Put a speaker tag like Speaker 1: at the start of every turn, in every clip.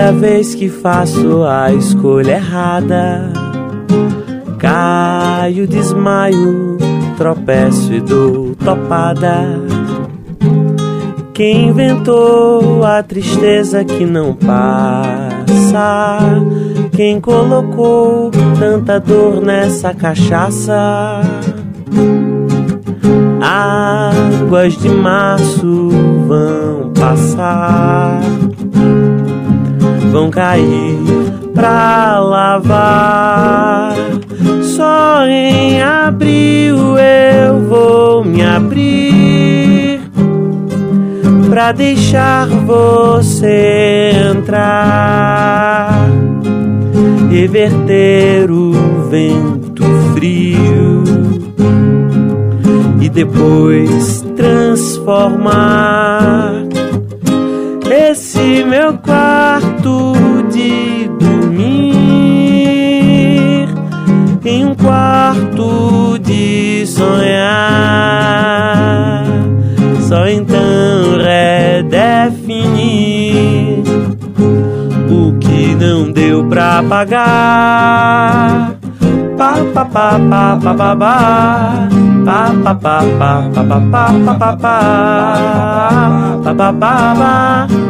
Speaker 1: Cada vez que faço a escolha errada, caio, desmaio, tropeço e dou topada. Quem inventou a tristeza que não passa? Quem colocou tanta dor nessa cachaça? Águas de março vão passar, vão cair pra lavar. Só em abril eu vou me abrir pra deixar você entrar, reverter o vento frio e depois transformar esse meu quarto de dormir em um quarto de sonhar. Só então redefinir o que não deu pra pagar. Pa pa pa pa pa pa pa pa pa pa pa pa pa pa pa pa pa pa pa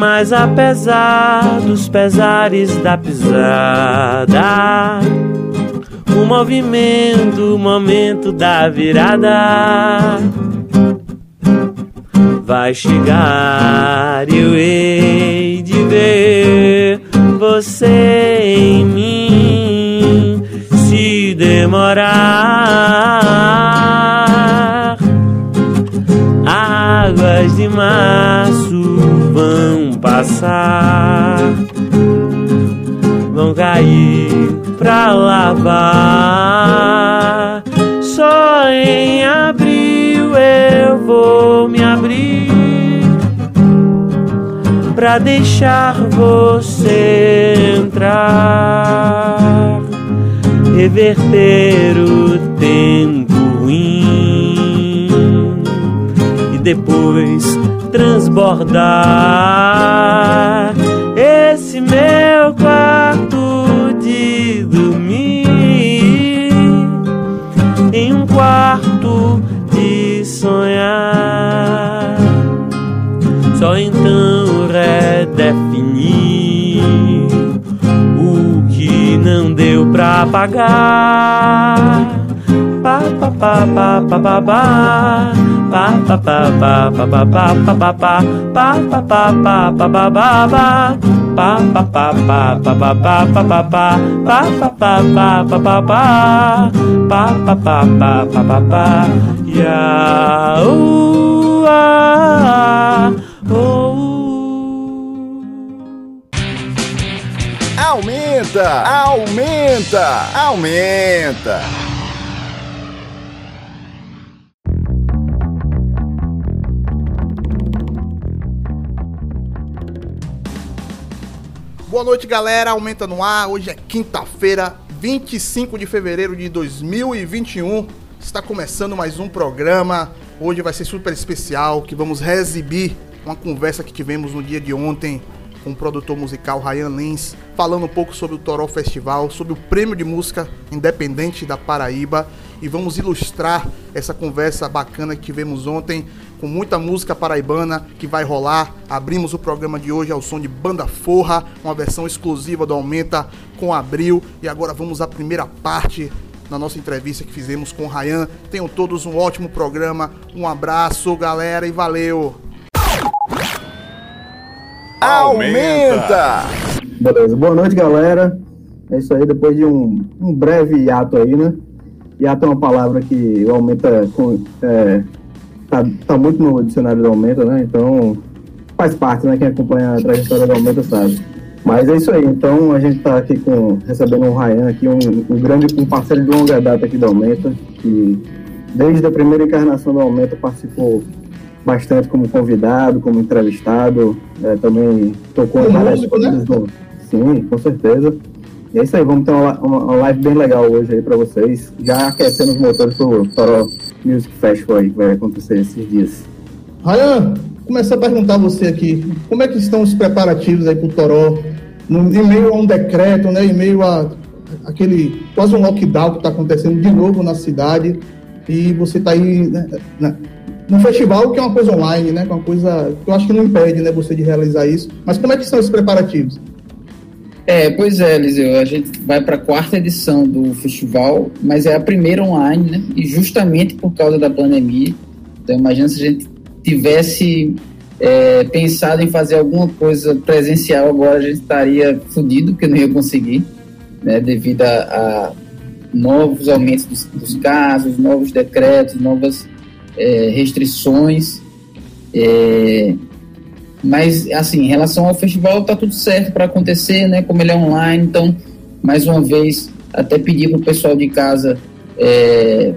Speaker 1: Mas apesar dos pesares da pisada, o movimento, o momento da virada vai chegar e eu hei de ver você em mim se demorar. Águas de março passar, vão cair pra lavar. Só em abril eu vou me abrir pra deixar você entrar, reverter o tempo ruim e depois transbordar esse meu quarto de dormir em um quarto de sonhar. Só então redefinir o que não deu pra pagar.
Speaker 2: Aumenta, aumenta, aumenta. Boa noite, galera. Aumenta no ar. Hoje é quinta-feira, 25 de fevereiro de 2021. Está começando mais um programa. Hoje vai ser super especial, que vamos reexibir uma conversa que tivemos no dia de ontem com o produtor musical Ryan Lins, falando um pouco sobre o Toró Festival, sobre o prêmio de música independente da Paraíba e vamos ilustrar essa conversa bacana que tivemos ontem com muita música paraibana que vai rolar. Abrimos o programa de hoje ao som de Banda Forra, uma versão exclusiva do Aumenta com Abril e agora vamos à primeira parte na nossa entrevista que fizemos com o Ryan. Tenham todos um ótimo programa. Um abraço, galera, e valeu! Aumenta!
Speaker 3: Beleza, boa noite, galera. É isso aí, depois de um, um breve hiato aí, né? Hiato é uma palavra que o Aumenta com, é, tá, tá muito no dicionário do Aumenta, né? Então faz parte, né? Quem acompanha a trajetória do Aumenta sabe. Mas é isso aí, então a gente está aqui com, recebendo um Ryan aqui, um, um, grande um parceiro de longa data aqui do Aumenta, que desde a primeira encarnação do Aumenta participou bastante como convidado, como entrevistado, é, também tocou em várias coisas. Né? Do... Sim, com certeza. É isso aí, vamos ter uma, uma live bem legal hoje aí para vocês, já aquecendo os motores pro Toró Music Festival aí que vai acontecer esses dias.
Speaker 2: Ryan, começar a perguntar a você aqui, como é que estão os preparativos aí pro Toró, em meio a um decreto, né, em meio a aquele quase um lockdown que está acontecendo de novo na cidade, e você está aí né, no festival, que é uma coisa online, né? Que é uma coisa que eu acho que não impede né, você de realizar isso. Mas como é que são os preparativos?
Speaker 4: É, pois é, Eliseu, a gente vai para a quarta edição do festival, mas é a primeira online, né? E justamente por causa da pandemia. Então, imagina se a gente tivesse é, pensado em fazer alguma coisa presencial agora, a gente estaria fodido, porque não ia conseguir, né? Devido a, a novos aumentos dos, dos casos, novos decretos, novas é, restrições. É, mas, assim, em relação ao festival, tá tudo certo para acontecer, né? Como ele é online, então, mais uma vez, até pedir pro pessoal de casa é,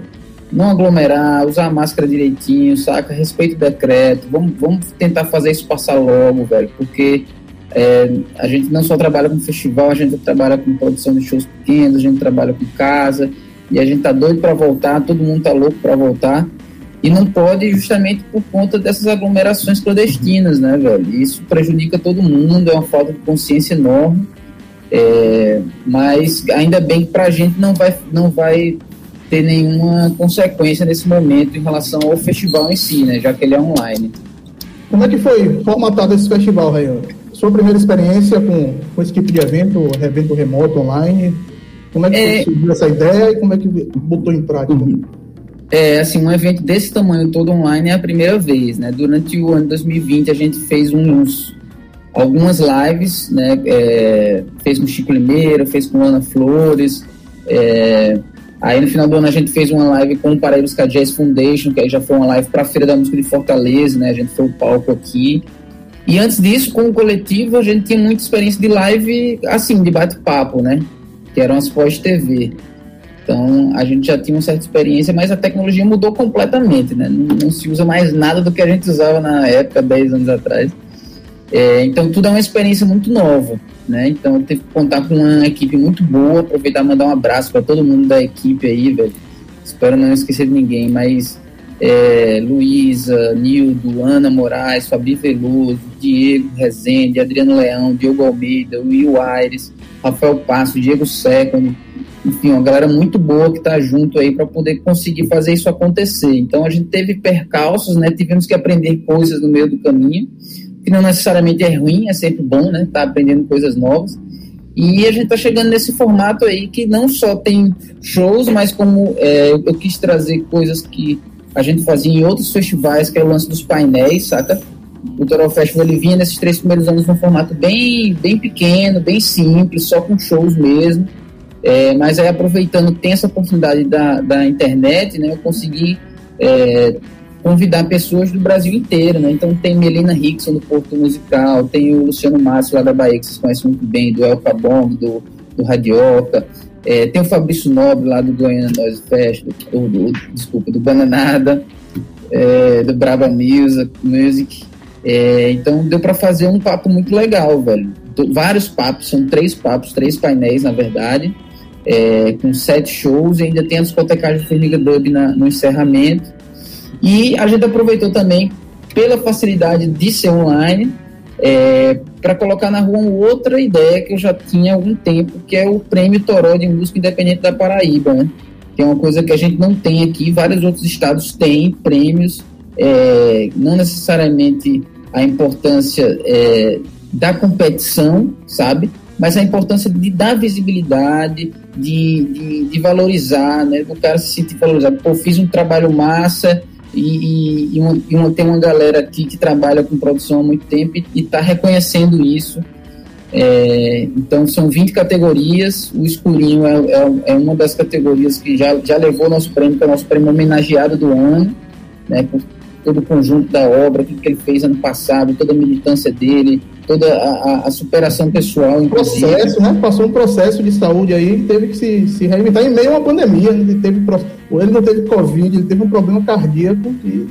Speaker 4: não aglomerar, usar a máscara direitinho, saca? Respeito o decreto, vamos, vamos tentar fazer isso passar logo, velho, porque é, a gente não só trabalha com festival, a gente trabalha com produção de shows pequenos, a gente trabalha com casa, e a gente tá doido para voltar, todo mundo tá louco para voltar. E não pode justamente por conta dessas aglomerações clandestinas, né, velho? Isso prejudica todo mundo, é uma falta de consciência enorme. É, mas ainda bem que para a gente não vai, não vai ter nenhuma consequência nesse momento em relação ao festival em si, né? Já que ele é online.
Speaker 2: Como é que foi formatado esse festival, Rayan? Sua primeira experiência com, com esse tipo de evento, evento remoto, online? Como é que é... surgiu essa ideia e como é que botou em prática? Uhum.
Speaker 4: É, assim, um evento desse tamanho todo online é a primeira vez, né? Durante o ano 2020 a gente fez uns algumas lives, né? É, fez com Chico Limeira, fez com Ana Flores. É, aí no final do ano a gente fez uma live com o Paraíbas Jazz Foundation, que aí já foi uma live para a Feira da Música de Fortaleza, né? A gente foi o palco aqui. E antes disso, com o coletivo, a gente tinha muita experiência de live, assim, de bate-papo, né? Que eram as pós-TV. Então, a gente já tinha uma certa experiência, mas a tecnologia mudou completamente, né? Não, não se usa mais nada do que a gente usava na época, 10 anos atrás. É, então, tudo é uma experiência muito nova, né? Então, eu tive que contar com uma equipe muito boa, aproveitar e mandar um abraço para todo mundo da equipe aí, velho. Espero não esquecer de ninguém, mas é, Luísa, Nildo, Ana Moraes, Fabi Veloso, Diego Rezende, Adriano Leão, Diogo Almeida, Will Aires, Rafael Passo, Diego Second, enfim, uma galera muito boa que está junto aí para poder conseguir fazer isso acontecer. Então a gente teve percalços, né? Tivemos que aprender coisas no meio do caminho, que não necessariamente é ruim, é sempre bom, né? Tá aprendendo coisas novas. E a gente está chegando nesse formato aí que não só tem shows, mas como é, eu, quis trazer coisas que a gente fazia em outros festivais, que é o lance dos painéis, saca? O Total Festival ele vinha nesses três primeiros anos num formato bem, bem pequeno, bem simples, só com shows mesmo. É, mas aí aproveitando tem essa oportunidade da, da internet, né, eu consegui é, convidar pessoas do Brasil inteiro, né? Então tem Melina Rickson do Porto Musical, tem o Luciano Márcio lá da Bahia, que vocês conhecem muito bem, do El Cabong, do, do Radioca, é, tem o Fabrício Nobre lá do Goiânia Noise Fest, do, do, desculpa, do Bananada, é, do Braba Music, Music. É, então deu para fazer um papo muito legal, velho. Vários papos, são três papos, três painéis, na verdade é, com sete shows, ainda tem a discotecagem do Formiga Dub na, no encerramento. E a gente aproveitou também, pela facilidade de ser online, é, para colocar na rua outra ideia que eu já tinha há algum tempo, que é o Prêmio Toró de Música Independente da Paraíba, né? que é uma coisa que a gente não tem aqui, vários outros estados têm prêmios, é, não necessariamente a importância é, da competição, sabe? mas a importância de dar visibilidade, de, de, de valorizar, né? Do cara se sentir valorizado. Pô, fiz um trabalho massa e, e, e, uma, e uma, tem uma galera aqui que trabalha com produção há muito tempo e está reconhecendo isso. É, então são 20 categorias, o escurinho é, é, é, uma das categorias que já, já levou nosso prêmio, que é o nosso prêmio homenageado do ano, né, por todo o conjunto da obra, o que ele fez ano passado, toda a militância dele, toda a, a superação pessoal,
Speaker 2: inclusive. Processo, né? Passou um processo de saúde aí, teve que se, se reinventar em meio a uma pandemia. Ele, teve, ele não teve Covid, ele teve um problema cardíaco. E,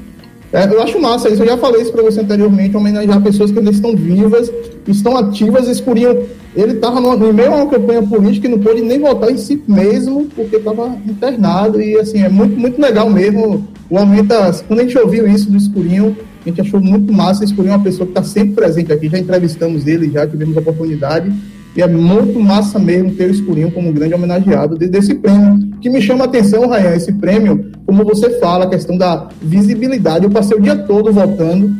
Speaker 2: é, eu acho massa isso. Eu já falei isso para você anteriormente, homenagear pessoas que ainda estão vivas, estão ativas. Escuriam. Ele estava no meio a uma campanha política e não pôde nem votar em si mesmo, porque estava internado. E assim, é muito, muito legal mesmo. O aumenta. Quando a gente ouviu isso do Escurinho, a gente achou muito massa escolher uma pessoa que está sempre presente aqui. Já entrevistamos ele, já tivemos a oportunidade. E é muito massa mesmo ter o Escurinho como grande homenageado desse prêmio. Que me chama a atenção, Rayan, esse prêmio, como você fala, a questão da visibilidade. Eu passei o dia todo votando.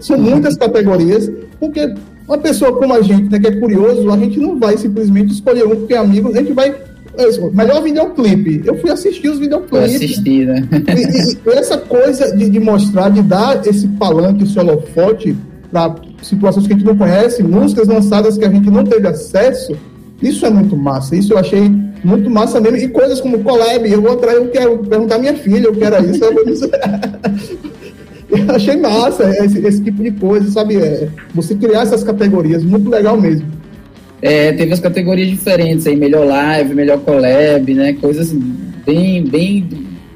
Speaker 2: São muitas categorias, porque uma pessoa como a gente, né, que é curioso, a gente não vai simplesmente escolher um porque é amigo, a gente vai é melhor videoclipe. Eu fui assistir os videoclipes.
Speaker 4: Assistir, né?
Speaker 2: e, e, essa coisa de, de, mostrar, de dar esse palanque, esse holofote para situações que a gente não conhece, músicas lançadas que a gente não teve acesso, isso é muito massa. Isso eu achei muito massa mesmo. E coisas como collab, eu vou atrás, eu quero perguntar à minha filha, eu quero isso. eu achei massa esse, esse, tipo de coisa, sabe? É, você criar essas categorias, muito legal mesmo.
Speaker 4: É, teve as categorias diferentes aí, melhor live, melhor collab, né? Coisas bem, bem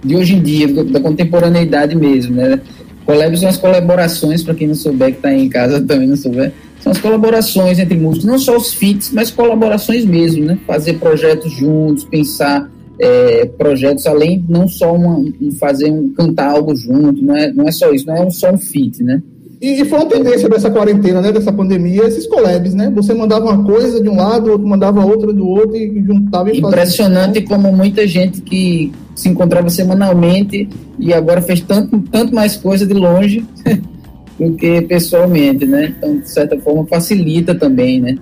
Speaker 4: de hoje em dia, da contemporaneidade mesmo, né? Collab são as colaborações, para quem não souber, que está em casa também não souber, são as colaborações entre músicos, não só os feats, mas colaborações mesmo, né? Fazer projetos juntos, pensar é, projetos além, não só uma, fazer um, cantar algo junto, não é, não é só isso, não é só um feat, né?
Speaker 2: E, e, foi uma tendência dessa quarentena, né, dessa pandemia, esses collabs, né? Você mandava uma coisa de um lado, outro mandava outra do outro e juntava e
Speaker 4: Impressionante fazia. como muita gente que se encontrava semanalmente e agora fez tanto, tanto mais coisa de longe do que pessoalmente, né? Então, de certa forma, facilita também, né?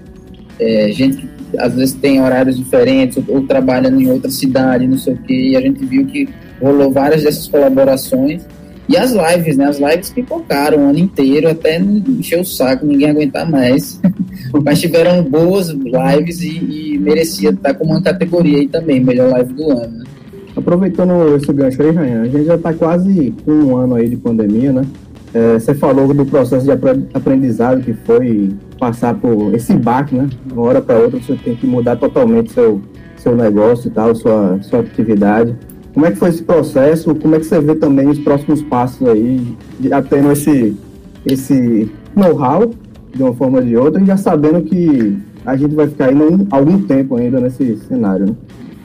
Speaker 4: É, gente que às vezes tem horários diferentes ou, ou trabalha em outra cidade, não sei o quê, e a gente viu que rolou várias dessas colaborações e as lives, né? As lives pipocaram o ano inteiro, até encher o saco, ninguém aguentar mais. Mas tiveram boas lives e, e, merecia estar como uma categoria aí também, melhor live do ano. Né?
Speaker 3: Aproveitando esse gancho aí, Rainha, a gente já está quase com um ano aí de pandemia, né? É, você falou do processo de aprendizado que foi passar por esse baque, né? De uma hora para outra você tem que mudar totalmente seu, seu negócio e tal, sua, sua atividade. Como é que foi esse processo? Como é que você vê também os próximos passos aí, já tendo esse, esse know-how de uma forma ou de outra e já sabendo que a gente vai ficar ainda algum tempo ainda nesse cenário, né?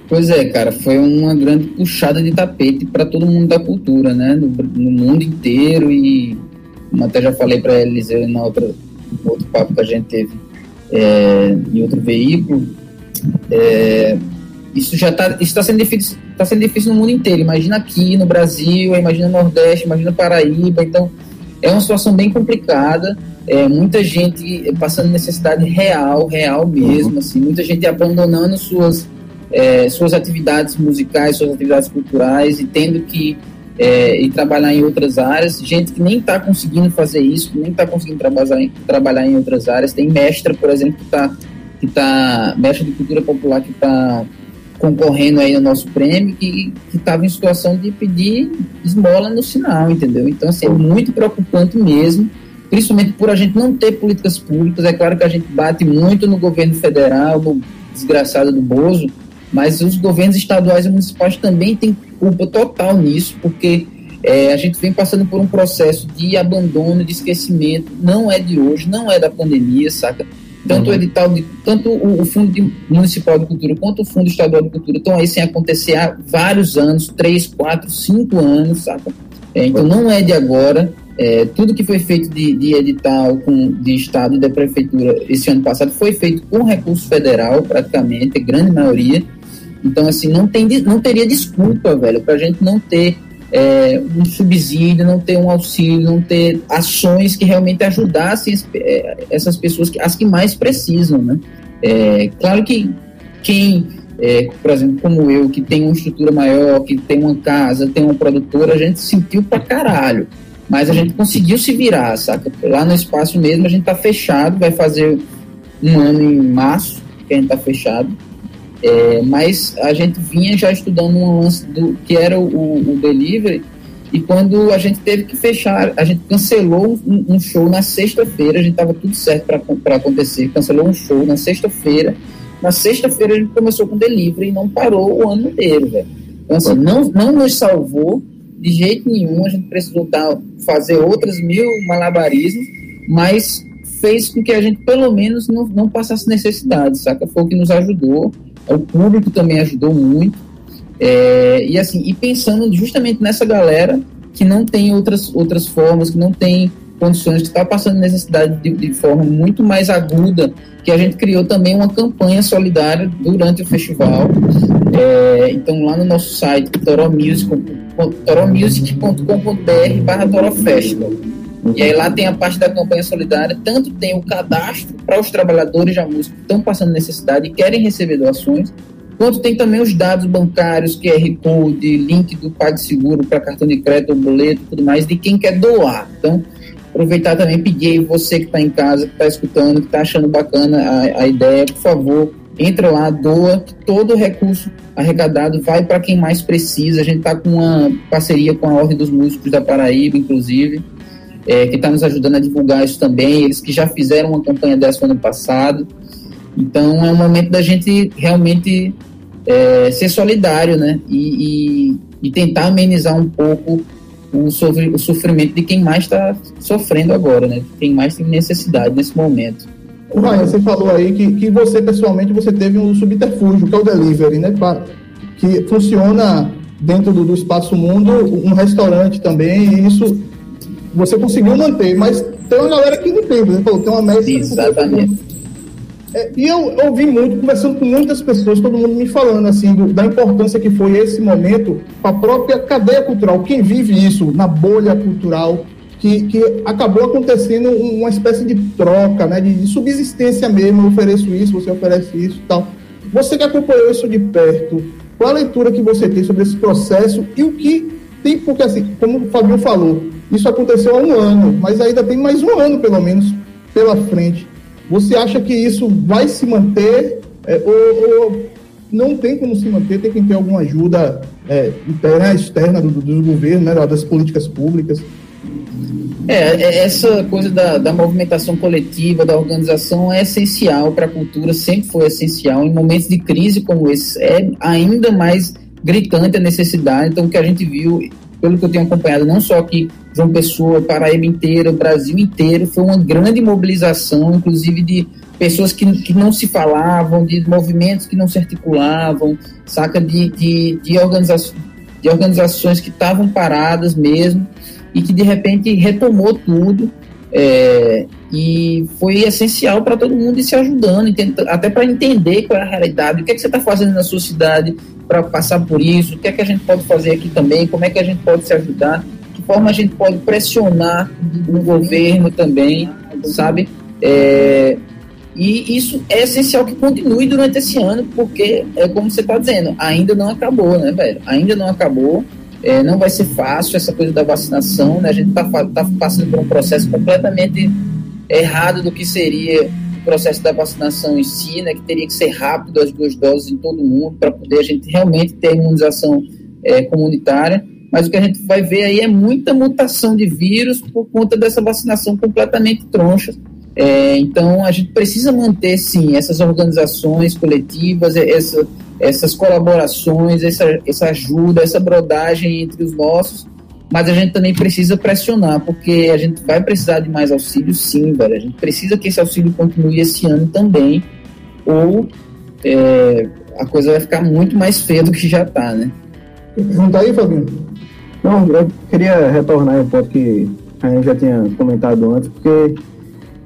Speaker 4: Pois é, cara, foi uma grande puxada de tapete para todo mundo da cultura, né? No, no, mundo inteiro e como até já falei para Eliseu na outra outro papo que a gente teve é, em outro veículo, é, isso já está está sendo difícil está sendo difícil no mundo inteiro. Imagina aqui no Brasil imagina no Nordeste imagina Paraíba. Então é uma situação bem complicada. É, muita gente passando necessidade real real mesmo uhum. assim. Muita gente abandonando suas é, suas atividades musicais suas atividades culturais e tendo que é, e trabalhar em outras áreas. Gente que nem está conseguindo fazer isso nem está conseguindo trabalhar em, trabalhar em outras áreas. Tem mestra por exemplo que está que está mestre de cultura popular que está concorrendo aí no nosso prêmio que estava em situação de pedir esmola no sinal, entendeu? Então, assim, é muito preocupante mesmo, principalmente por a gente não ter políticas públicas. É claro que a gente bate muito no governo federal, no desgraçado do Bozo, mas os governos estaduais e municipais também têm culpa total nisso, porque é, a gente vem passando por um processo de abandono, de esquecimento, não é de hoje, não é da pandemia, saca? Tanto o uhum. edital, de, tanto o, o Fundo de, Municipal de Cultura quanto o Fundo Estadual de Cultura estão aí sem acontecer há vários anos, três, quatro, cinco anos, saca? É, então não é de agora. É, tudo que foi feito de, de, edital com, de Estado e da Prefeitura esse ano passado foi feito com recurso federal, praticamente, a grande maioria. Então, assim, não, tem, não teria desculpa, velho, para a gente não ter é, um subsídio, não ter um auxílio, não ter ações que realmente ajudassem é, essas pessoas, as que mais precisam, né? É, claro que quem, é, por exemplo, como eu, que tem uma estrutura maior, que tem uma casa, tem uma produtora, a gente sentiu pra caralho. Mas a gente conseguiu se virar, saca? Lá no espaço mesmo a gente tá fechado, vai fazer um ano em março que a gente tá fechado. É, mas a gente vinha já estudando um lance do que era o, o delivery E quando a gente teve que fechar, a gente cancelou um, um show na sexta-feira, a gente estava tudo certo para acontecer, cancelou um show na sexta-feira. Na sexta-feira a gente começou com delivery e não parou o ano inteiro, velho. Então, assim, não, não nos salvou de jeito nenhum, a gente precisou dar, fazer outras mil malabarismos, mas fez com que a gente pelo menos não, não passasse necessidade, saca? Foi o que nos ajudou, o público também ajudou muito. É, e assim, e pensando justamente nessa galera que não tem outras, outras formas, que não tem condições, que está passando necessidade de, de, forma muito mais aguda, que a gente criou também uma campanha solidária durante o festival. É, então, lá no nosso site, toromusic.com.br barra torofestival. E aí lá tem a parte da campanha solidária, tanto tem o cadastro para os trabalhadores da música que estão passando necessidade e querem receber doações, quanto tem também os dados bancários, QR Code, link do PagSeguro para cartão de crédito, boleto tudo mais, de quem quer doar. Então, aproveitar também, pedir você que está em casa, que está escutando, que está achando bacana a, a ideia, por favor, entra lá, doa, todo o recurso arrecadado vai para quem mais precisa. A gente está com uma parceria com a Ordem dos Músicos da Paraíba, inclusive, é, que está nos ajudando a divulgar isso também. Eles que já fizeram uma campanha dessa no ano passado. Então é um momento da gente realmente é, ser solidário, né? E, e, e, tentar amenizar um pouco o, o sofrimento de quem mais está sofrendo agora, né? Quem mais tem necessidade nesse momento.
Speaker 2: O Ryan, você falou aí que, que você pessoalmente você teve um subterfúgio, que é o delivery, né? Pra, que funciona dentro do, do espaço mundo, um restaurante também, e isso você conseguiu manter, mas tem uma galera que não tem, você falou, tem uma média.
Speaker 4: Exatamente.
Speaker 2: É, e eu, ouvi muito, conversando com muitas pessoas, todo mundo me falando assim do, da importância que foi esse momento para a própria cadeia cultural, quem vive isso na bolha cultural, que, que acabou acontecendo uma espécie de troca, né, de, de subsistência mesmo, eu ofereço isso, você oferece isso e tal. Você que acompanhou isso de perto, qual a leitura que você tem sobre esse processo e o que tem, porque assim, como o Fabio falou, isso aconteceu há um ano, mas ainda tem mais um ano, pelo menos, pela frente. Você acha que isso vai se manter é, ou, ou, não tem como se manter? Tem que ter alguma ajuda é, interna, externa do, do governo, né, das políticas públicas?
Speaker 4: É, é, essa coisa da, da movimentação coletiva, da organização é essencial para a cultura, sempre foi essencial. Em momentos de crise como esse, é ainda mais gritante a necessidade. Então, o que a gente viu pelo que eu tenho acompanhado, não só aqui João Pessoa, Paraíba inteira, Brasil inteiro, foi uma grande mobilização, inclusive de pessoas que, que não se falavam, de movimentos que não se articulavam, saca? De, de, de, organiza de organizações que estavam paradas mesmo e que de repente retomou tudo é, e foi essencial para todo mundo ir se ajudando, até para entender qual é a realidade, o que, é que você está fazendo na sua cidade para passar por isso, o que é que a gente pode fazer aqui também, como é que a gente pode se ajudar, de forma a gente pode pressionar o governo também, sabe? É, e isso é essencial que continue durante esse ano, porque é como você está dizendo, ainda não acabou, né, velho? Ainda não acabou. É, não vai ser fácil essa coisa da vacinação, né? A gente está tá passando por um processo completamente errado do que seria processo da vacinação em si, né? Que teria que ser rápido as duas doses em todo mundo para poder a gente realmente ter imunização é, comunitária. Mas o que a gente vai ver aí é muita mutação de vírus por conta dessa vacinação completamente troncha. É, então a gente precisa manter sim essas organizações coletivas, essa essas colaborações, essa, essa ajuda, essa brodagem entre os nossos, mas a gente também precisa pressionar, porque a gente vai precisar de mais auxílio sim, velho. A gente precisa que esse auxílio continue esse ano também, ou é, a coisa vai ficar muito mais feia do que já está, né?
Speaker 3: Não tá aí, Fabinho? Não, eu queria retornar um ponto que a gente já tinha comentado antes, porque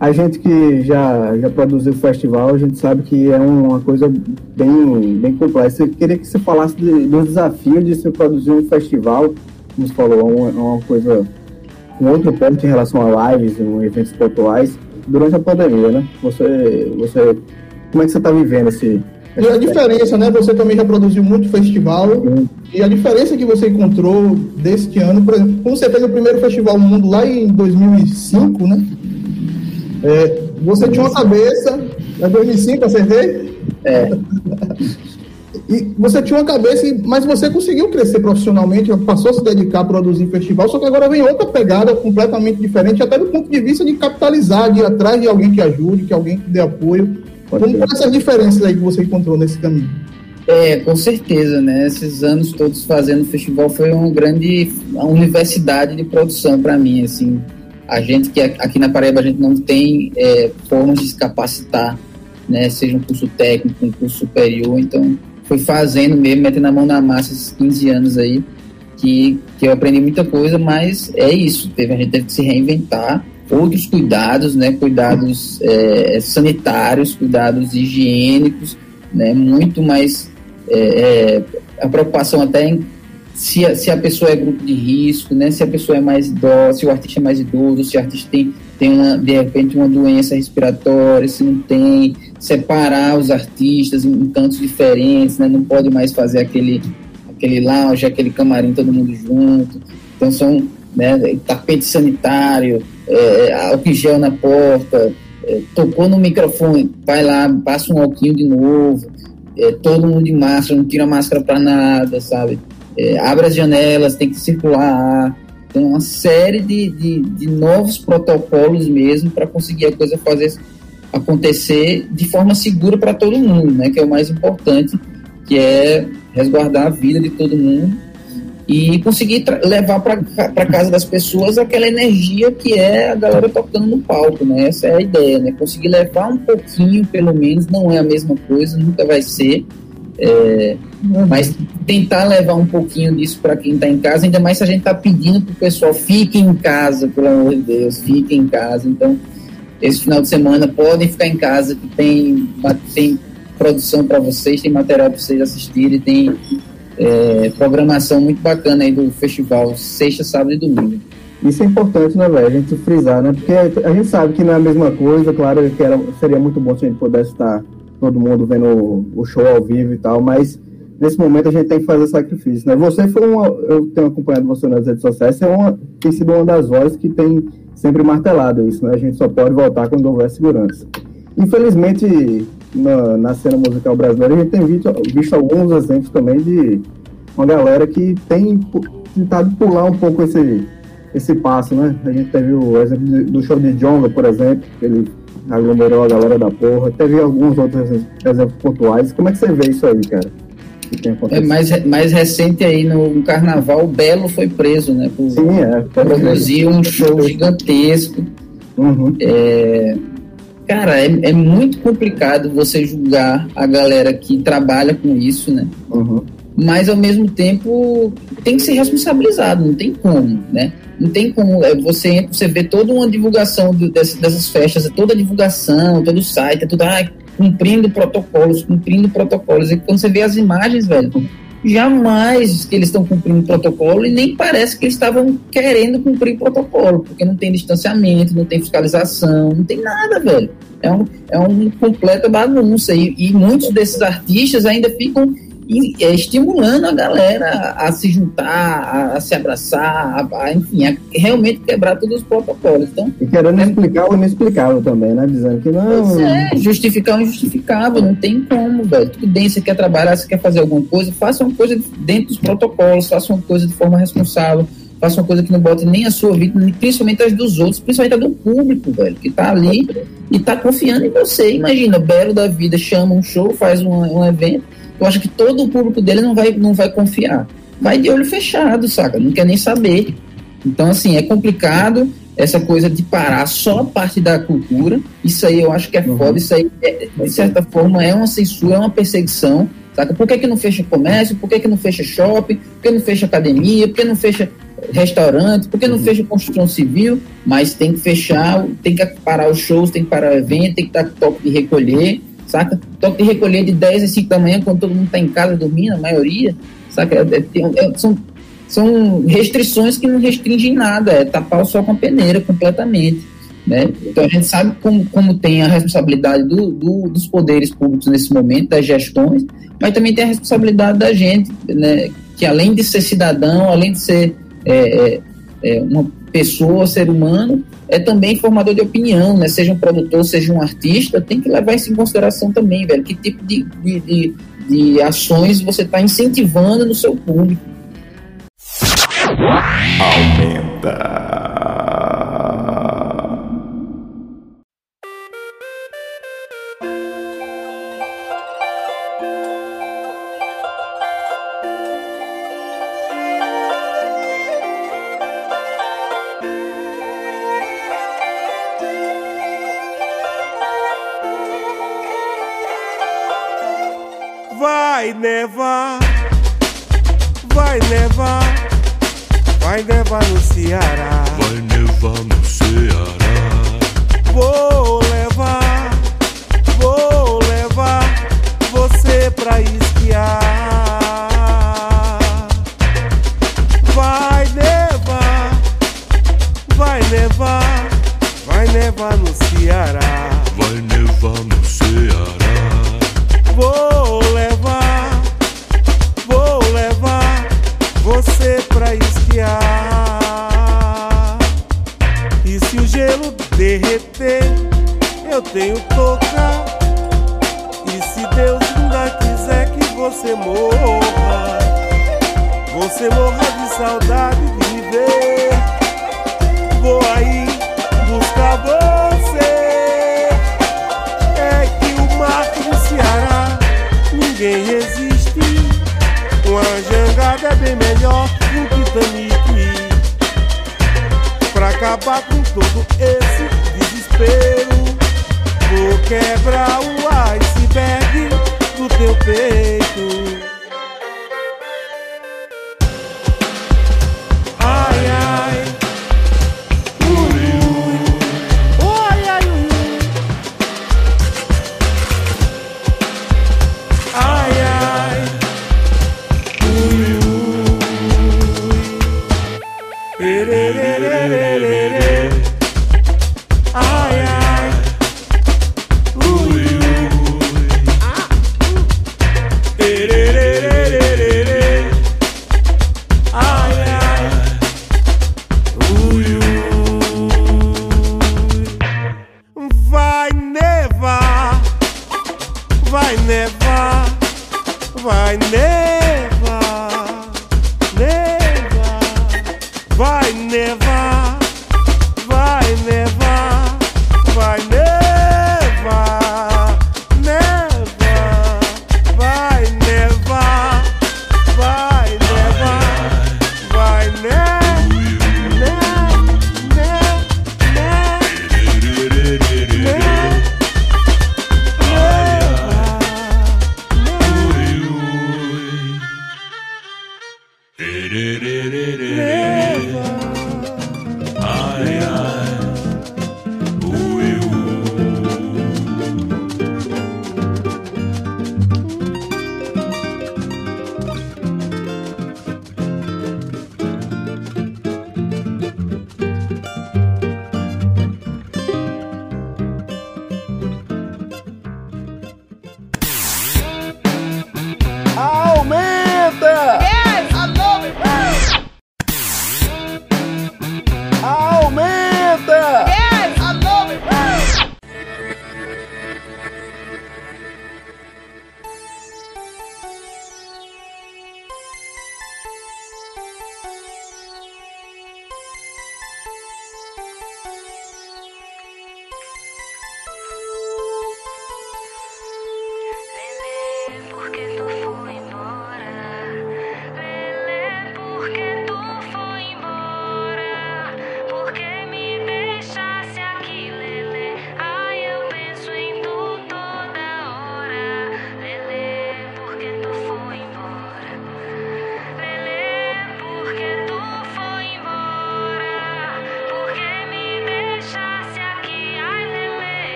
Speaker 3: a gente que já, já produziu festival, a gente sabe que é uma coisa bem, bem complexa. Eu queria que você falasse de, do desafio de se produzir um festival, como você falou, uma, uma coisa, um outro ponto em relação a lives, um eventos pontuais, durante a pandemia, né? Você, você, como é que você está vivendo esse,
Speaker 2: e a diferença, né? Você também já produziu muito festival. Sim. E a diferença que você encontrou deste ano, por exemplo, como você fez o primeiro festival no mundo lá em 2005, né? É, você tinha uma cabeça, é 2005, acertei?
Speaker 4: É.
Speaker 2: E você tinha uma cabeça, mas você conseguiu crescer profissionalmente, passou a se dedicar a produzir festival, só que agora vem outra pegada completamente diferente, até do ponto de vista de capitalizar, de ir atrás de alguém que ajude, que alguém que dê apoio. Como foram essas diferenças aí que você encontrou nesse caminho?
Speaker 4: É, com certeza, né? Esses anos todos fazendo festival foi uma grande uma universidade de produção para mim, assim. A gente que aqui na Paraíba a gente não tem é, formas de se capacitar, né? Seja um curso técnico, um curso superior, então foi fazendo mesmo, metendo a mão na massa esses 15 anos aí, que, que eu aprendi muita coisa, mas é isso, teve, a gente teve que se reinventar, outros cuidados, né, cuidados é, sanitários, cuidados higiênicos, né, muito mais é, é, a preocupação até em se a, se a pessoa é grupo de risco, né, se a pessoa é mais idosa, se o artista é mais idoso, se o artista tem, tem uma, de repente uma doença respiratória, se não tem, separar os artistas em, cantos diferentes, né, não pode mais fazer aquele, aquele lounge, aquele camarim todo mundo junto, então são né, tapete sanitário, é, álcool gel na porta, é, tocou no microfone, vai lá, passa um alquinho de novo, é, todo mundo de máscara, não tira máscara para nada, sabe? é, abre as janelas, tem que circular ar. Tem uma série de, de, de novos protocolos mesmo para conseguir a coisa fazer acontecer de forma segura para todo mundo, né? Que é o mais importante, que é resguardar a vida de todo mundo e conseguir levar para casa das pessoas aquela energia que é a galera tocando no palco, né? Essa é a ideia, né? Conseguir levar um pouquinho, pelo menos, não é a mesma coisa, nunca vai ser, é, mas tentar levar um pouquinho disso para quem está em casa, ainda mais se a gente está pedindo para o pessoal fique em casa, pelo amor de Deus, fique em casa. Então, esse final de semana podem ficar em casa, que tem, tem produção para vocês, tem material para vocês assistirem, tem é, programação muito bacana aí do festival, sexta, sábado e domingo.
Speaker 3: Isso é importante, né, velho? A gente frisar, né? Porque a gente sabe que não é a mesma coisa, claro que era, seria muito bom se a gente pudesse estar todo mundo vendo o show ao vivo e tal, mas nesse momento a gente tem que fazer sacrifício, né? Você foi uma, eu tenho acompanhado você nas redes sociais, você é uma, tem sido uma das vozes que tem sempre martelado isso, né? A gente só pode voltar quando houver segurança. Infelizmente, na, na cena musical brasileira, a gente tem visto, visto alguns exemplos também de uma galera que tem tentado pular um pouco esse, esse passo, né? A gente teve o exemplo do show de Jonga, por exemplo, que ele aglomerou a galera da porra. Teve alguns outros exemplos pontuais. Como é que você vê isso aí, cara?
Speaker 4: É mais, mais recente aí no carnaval, o Belo foi preso, né? Por Sim, é. Produzir um show gigantesco. Uhum. É, cara, é, é, muito complicado você julgar a galera que trabalha com isso, né? Uhum. Mas ao mesmo tempo tem que ser responsabilizado, não tem como, né? Não tem como é, você você vê toda uma divulgação do, dessas, dessas festas, é toda a divulgação, todo o site, é tudo ah, cumprindo protocolos, cumprindo protocolos. E quando você vê as imagens, velho, jamais que eles estão cumprindo protocolo e nem parece que eles estavam querendo cumprir protocolo, porque não tem distanciamento, não tem fiscalização, não tem nada, velho. É um, é um completa bagunça. E, e muitos desses artistas ainda ficam e é, estimulando a galera a se juntar, a, a se abraçar, a, a, enfim, a realmente quebrar todos os protocolos. Então,
Speaker 3: e querendo é, explicar o inexplicável também, né? Dizendo que não.
Speaker 4: É, justificar o injustificável, não tem como, velho. Tudo bem, você quer trabalhar, você quer fazer alguma coisa, faça uma coisa dentro dos protocolos, faça uma coisa de forma responsável faça uma coisa que não bote nem a sua vida, principalmente as dos outros, principalmente a do público, velho, que tá ali e tá confiando em você. Imagina, Belo da Vida chama um show, faz um, um evento, eu acho que todo o público dele não vai, não vai confiar. Vai de olho fechado, saca? Não quer nem saber. Então, assim, é complicado essa coisa de parar só a parte da cultura. Isso aí eu acho que é uhum. foda. Isso aí, é, de certa forma, é uma censura, é uma perseguição. Saca? Por que, que não fecha comércio? Por que, que não fecha shopping? Por que não fecha academia? Por que não fecha restaurante? Por que não uhum. fecha construção civil? Mas tem que fechar, tem que parar os shows, tem que parar o evento, tem que dar toque de recolher saca? Toque de recolher de 10 às 5 da manhã, quando todo mundo está em casa dormindo, a maioria, saca? É, é, é, são, são restrições que não restringem nada, é tapar o sol com a peneira completamente. Né? Então a gente sabe como, como tem a responsabilidade do, do, dos poderes públicos nesse momento, das gestões, mas também tem a responsabilidade da gente, né? que além de ser cidadão, além de ser é, é, é uma pessoa, ser humano, é também formador de opinião, né? Seja um produtor, seja um artista, tem que levar isso em consideração também, velho. Que tipo de, de, de, de ações você está incentivando no seu público.
Speaker 5: Vai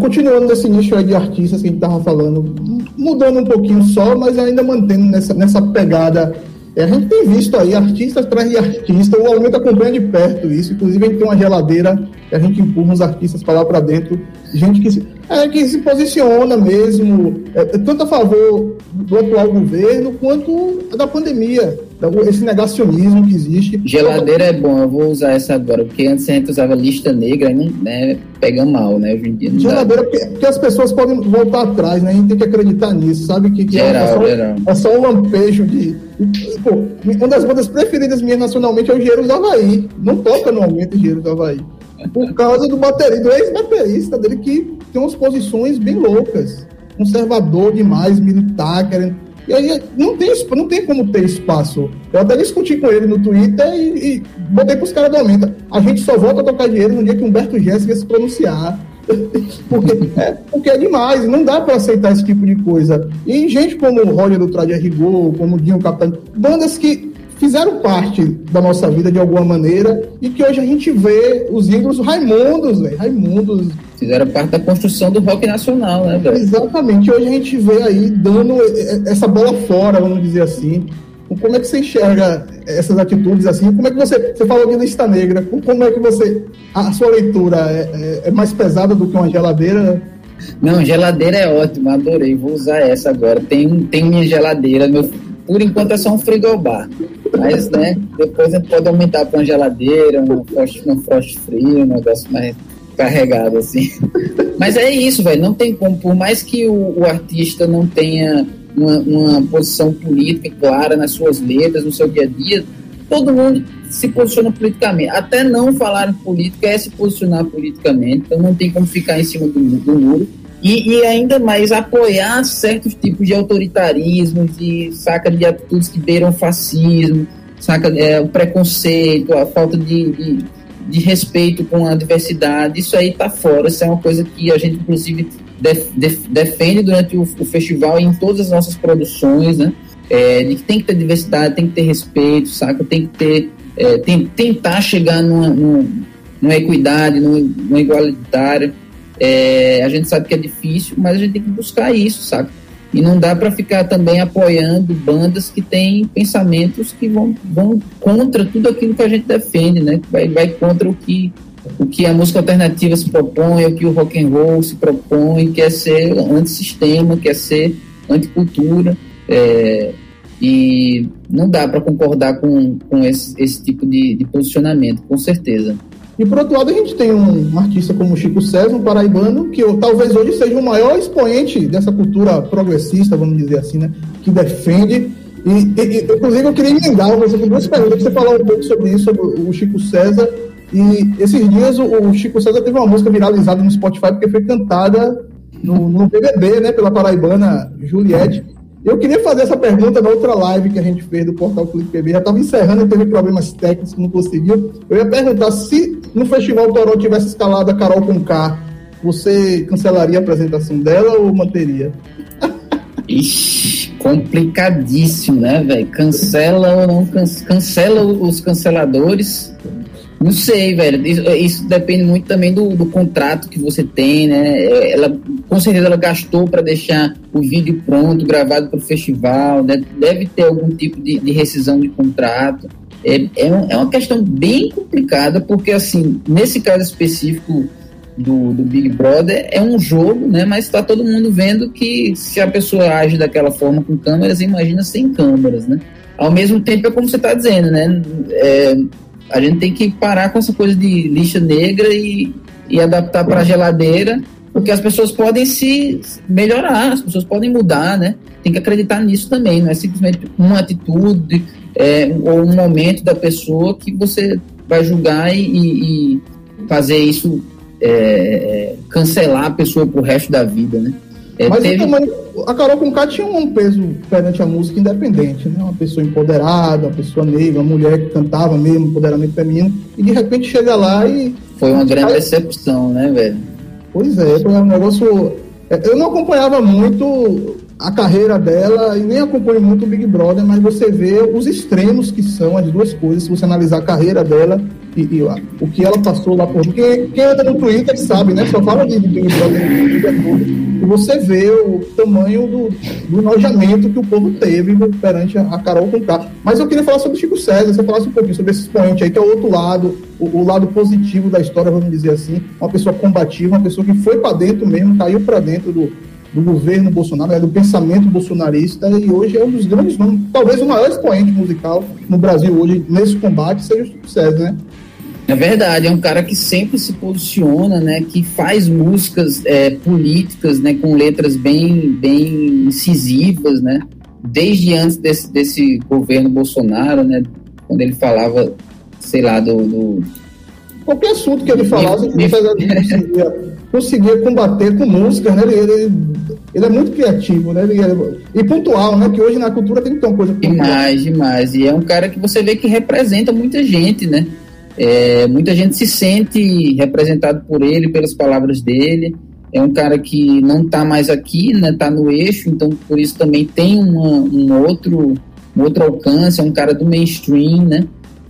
Speaker 2: Continuando nesse nicho aí de artistas que a gente tava falando, mudando um pouquinho só, mas ainda mantendo nessa, nessa pegada. É, a gente tem visto aí artistas atrás de artista, o aumento acompanha de perto isso. Inclusive, a gente tem uma geladeira que a gente empurra os artistas para lá para dentro. Gente que se, é, que se posiciona mesmo, é, tanto a favor do atual governo quanto da pandemia esse negacionismo que existe.
Speaker 4: Geladeira é bom, eu vou usar essa agora, porque antes a gente usava lista negra não né, pega mal, né? Hoje em dia não
Speaker 2: Geladeira, porque, porque, as pessoas podem voltar atrás, né? A gente tem que acreditar nisso, sabe? Que, que
Speaker 4: geral,
Speaker 2: é, só,
Speaker 4: geral.
Speaker 2: é só um lampejo de. Pô, uma das bandas preferidas minhas nacionalmente é o Engenheiros do Havaí. Não toca no momento Engenheiros do Havaí. Por causa do baterista, do ex-baterista dele, que tem umas posições bem loucas. Conservador demais, militar, querendo e aí não tem, não tem como ter espaço. Eu até discuti com ele no Twitter e, e botei para os caras do Aumenta. A gente só volta a tocar dinheiro no dia que Humberto Jéssica se pronunciar. porque, é, porque é demais, não dá para aceitar esse tipo de coisa. E gente como o Roger do Trade Rigor, como o Dinho Capitão, bandas que fizeram parte da nossa vida de alguma maneira e que hoje a gente vê os ídolos Raimundos, velho. Raimundos,
Speaker 4: fizeram parte da construção do rock nacional, né, velho?
Speaker 2: Exatamente. Hoje a gente vê aí dando essa bola fora, vamos dizer assim. Como é que você enxerga essas atitudes assim? Como é que você. Você falou de lista negra. Como é que você. A sua leitura é, é, é mais pesada do que uma geladeira?
Speaker 4: Não, geladeira é ótima, adorei. Vou usar essa agora. Tem, tem minha geladeira. Meu, por enquanto é só um frigobar. Mas, né, depois a gente pode aumentar para uma geladeira, uma frost, uma frost free, um negócio mais carregado, assim. Mas é isso, velho. Não tem como. Por mais que o, o artista não tenha uma, uma, posição política clara nas suas letras, no seu dia a dia, todo mundo se posiciona politicamente. Até não falar em política é se posicionar politicamente. Então não tem como ficar em cima do, do muro. E, e, ainda mais apoiar certos tipos de autoritarismo, de saca de atitudes que beiram fascismo, saca é, o preconceito, a falta de, de de respeito com a diversidade, isso aí está fora, isso é uma coisa que a gente, inclusive, def, def, defende durante o, o, festival e em todas as nossas produções, né? É, de que tem que ter diversidade, tem que ter respeito, saca? Tem que ter, é, tem, tentar chegar numa, numa, numa equidade, numa, numa igualitária. É, a gente sabe que é difícil, mas a gente tem que buscar isso, saca? E não dá para ficar também apoiando bandas que têm pensamentos que vão, vão contra tudo aquilo que a gente defende, né? Vai, vai contra o que, o que a música alternativa se propõe, o que o rock and roll se propõe, quer ser antissistema, quer ser anticultura. É, e não dá para concordar com, com esse, esse tipo de, de posicionamento, com certeza.
Speaker 2: E por outro lado, a gente tem um artista como Chico César, um paraibano, que talvez hoje seja o maior expoente dessa cultura progressista, vamos dizer assim, né? Que defende. E, e inclusive, eu queria emendar você com duas perguntas. Você falou um pouco sobre isso, sobre o Chico César. E esses dias o, o Chico César teve uma música viralizada no Spotify porque foi cantada no, no BBB, né? Pela paraibana Juliette. Eu queria fazer essa pergunta na outra live que a gente fez do Portal Clique PB. Já estava encerrando teve problemas técnicos, não conseguiu. Eu ia perguntar se no Festival Toró tivesse escalado a Carol com K, você cancelaria a apresentação dela ou manteria?
Speaker 4: Ixi, complicadíssimo, né, velho? Cancela ou não cancela os canceladores não sei, velho. Isso, isso, depende muito também do, do, contrato que você tem, né? Ela, com certeza, ela gastou para deixar o vídeo pronto, gravado para o festival. Né? Deve ter algum tipo de, de rescisão de contrato. É, é, um, é, uma questão bem complicada, porque, assim, nesse caso específico do, do Big Brother, é um jogo, né? Mas está todo mundo vendo que se a pessoa age daquela forma com câmeras, imagina sem câmeras, né? Ao mesmo tempo, é como você está dizendo, né? É, a gente tem que parar com essa coisa de lixa negra e, e adaptar para a geladeira, porque as pessoas podem se melhorar, as pessoas podem mudar, né? Tem que acreditar nisso também, não é simplesmente uma atitude é, ou um momento da pessoa que você vai julgar e, e fazer isso é, cancelar a pessoa pro resto da vida, né?
Speaker 2: É, Mas teve... também, a Carol Conká tinha um peso perante a música independente, né? Uma pessoa empoderada, uma pessoa negra, uma mulher que cantava mesmo, empoderamento feminino, e de repente chega lá e.
Speaker 4: Foi uma grande decepção, né, velho?
Speaker 2: Pois é, foi um negócio. É, eu não acompanhava muito a carreira dela e nem acompanho muito o Big Brother, mas você vê os extremos que são as duas coisas, se você analisar a carreira dela e, e lá, o que ela passou lá por. Porque quem anda no Twitter sabe, né? Só fala de Brother e você vê o tamanho do, do nojamento que o povo teve perante a, a Carol Conká. Mas eu queria falar sobre Chico César, você falasse um pouquinho sobre esse expoente aí, que é o outro lado, o, o, lado positivo da história, vamos dizer assim, uma pessoa combativa, uma pessoa que foi para dentro mesmo, caiu para dentro do, do governo Bolsonaro, né, do pensamento bolsonarista, e hoje é um dos grandes nomes, talvez o maior expoente musical no Brasil hoje, nesse combate, seja o César, né?
Speaker 4: É verdade, é um cara que sempre se posiciona, né, que faz músicas é, políticas, né, com letras bem, bem incisivas, né, desde antes desse, desse governo Bolsonaro, né, quando ele falava, sei lá, do... do...
Speaker 2: Qualquer assunto que ele falasse, me, me... conseguia, combater com música, né, ele, ele, ele, é muito criativo, né, ele, é, e pontual, né, que hoje na cultura tem que ter uma coisa.
Speaker 4: Demais, demais, e é um cara que você vê que representa muita gente, né, é, muita gente se sente representado por ele, pelas palavras dele. É um cara que não está mais aqui, né? Está no eixo, então por isso também tem uma, um outro um outro alcance. É um cara do mainstream, né?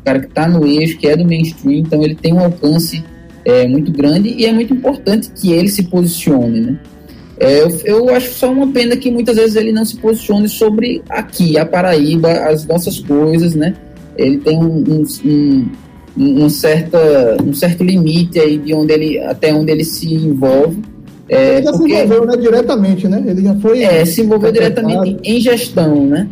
Speaker 4: Um cara que está no eixo, que é do mainstream, então ele tem um alcance é, muito grande e é muito importante que ele se posicione, né? É, eu, eu, acho só uma pena que muitas vezes ele não se posicione sobre aqui, a Paraíba, as nossas coisas, né? Ele tem um, um, um um, certa, um certo limite aí de onde ele, até onde ele se envolve.
Speaker 2: É, ele já porque, se envolveu né, diretamente, né? Ele já foi.
Speaker 4: É, se envolveu diretamente em gestão, né?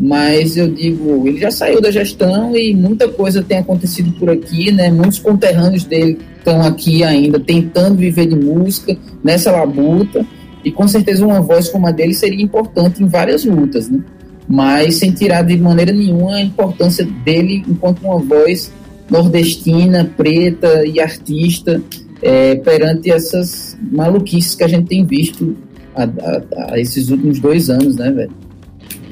Speaker 4: Mas eu digo, ele já saiu da gestão e muita coisa tem acontecido por aqui, né? Muitos conterrâneos dele estão aqui ainda tentando viver de música nessa labuta e com certeza uma voz como a dele seria importante em várias lutas, né? Mas sem tirar de maneira nenhuma a importância dele enquanto uma voz nordestina, preta e artista é, perante essas maluquices que a gente tem visto a, a, a esses últimos dois anos, né, velho?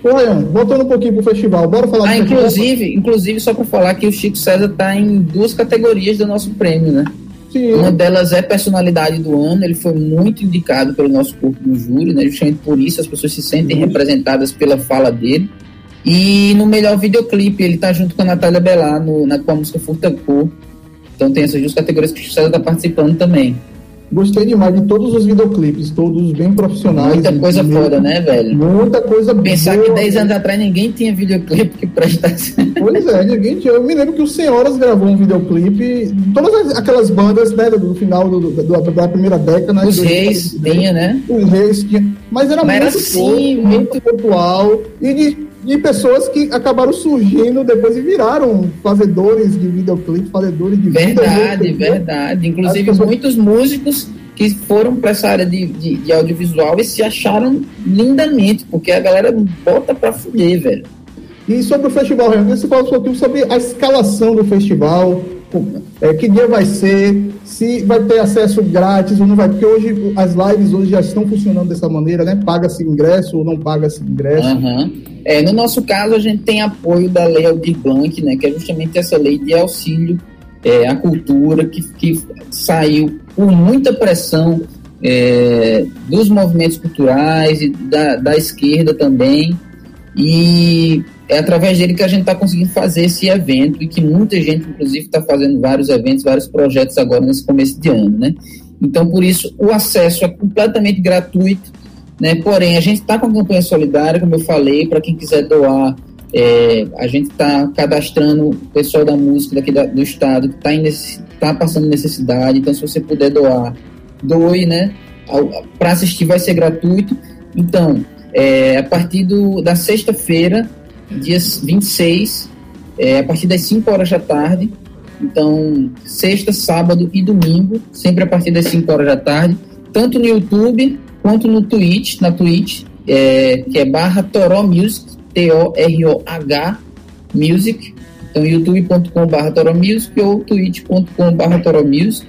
Speaker 2: Olha, voltando um pouquinho pro festival, bora falar
Speaker 4: ah, inclusive, festival? inclusive, só para falar que o Chico César tá em duas categorias do nosso prêmio, né? Sim. Uma delas é personalidade do ano, ele foi muito indicado pelo nosso corpo do júri, né? Justamente por isso as pessoas se sentem uhum. representadas pela fala dele. E no melhor videoclipe, ele tá junto com a Natália Bellar no, na, com a música Furta Cor. Então tem essas duas categorias que o César tá participando também.
Speaker 2: Gostei demais de todos os videoclipes, todos bem profissionais.
Speaker 4: Muita coisa foda, né, velho?
Speaker 2: Muita coisa
Speaker 4: Pensar boa, que 10 anos atrás ninguém tinha videoclipe que prestasse.
Speaker 2: Pois é, ninguém tinha. Eu me lembro que o Senhoras gravou um videoclipe, todas aquelas bandas, né, do final do, do, da primeira década. Né,
Speaker 4: os Reis tinha, né?
Speaker 2: Os Reis tinha. Mas era Mas muito, era assim, pouco, muito pontual. E de de pessoas que acabaram surgindo depois e viraram fazedores de videoclipe, fazedores de
Speaker 4: Verdade, vida, verdade. Inclusive, pessoas... muitos músicos que foram para essa área de, de, de, audiovisual e se acharam lindamente, porque a galera bota para fuder, velho.
Speaker 2: E sobre o festival, Renan, você fala um pouquinho sobre a escalação do festival, é, que dia vai ser, se vai ter acesso grátis ou não vai, porque hoje as lives hoje já estão funcionando dessa maneira, né? Paga-se ingresso ou não paga-se ingresso.
Speaker 4: Uhum. É, no nosso caso, a gente tem apoio da Lei Aldir Blanc, né? Que é justamente essa lei de auxílio é, à cultura que, que saiu por muita pressão é, dos movimentos culturais e da, da esquerda também. E é através dele que a gente está conseguindo fazer esse evento e que muita gente, inclusive, está fazendo vários eventos, vários projetos agora nesse começo de ano, né? Então, por isso, o acesso é completamente gratuito, né? Porém, a gente está com a campanha solidária, como eu falei, para quem quiser doar, é, a gente está cadastrando o pessoal da música daqui da, do estado que está tá passando necessidade. Então, se você puder doar, doe, né? Para assistir vai ser gratuito. Então, é, a partir do, da sexta-feira, dia 26, é, a partir das 5 horas da tarde. Então, sexta, sábado e domingo, sempre a partir das 5 horas da tarde, tanto no YouTube quanto no Twitch, na Twitch, é, que é barra Toró Music, T-O-R-O-H Music. Então, youtube.com barra Toró Music ou twitch.com barra Toró Music.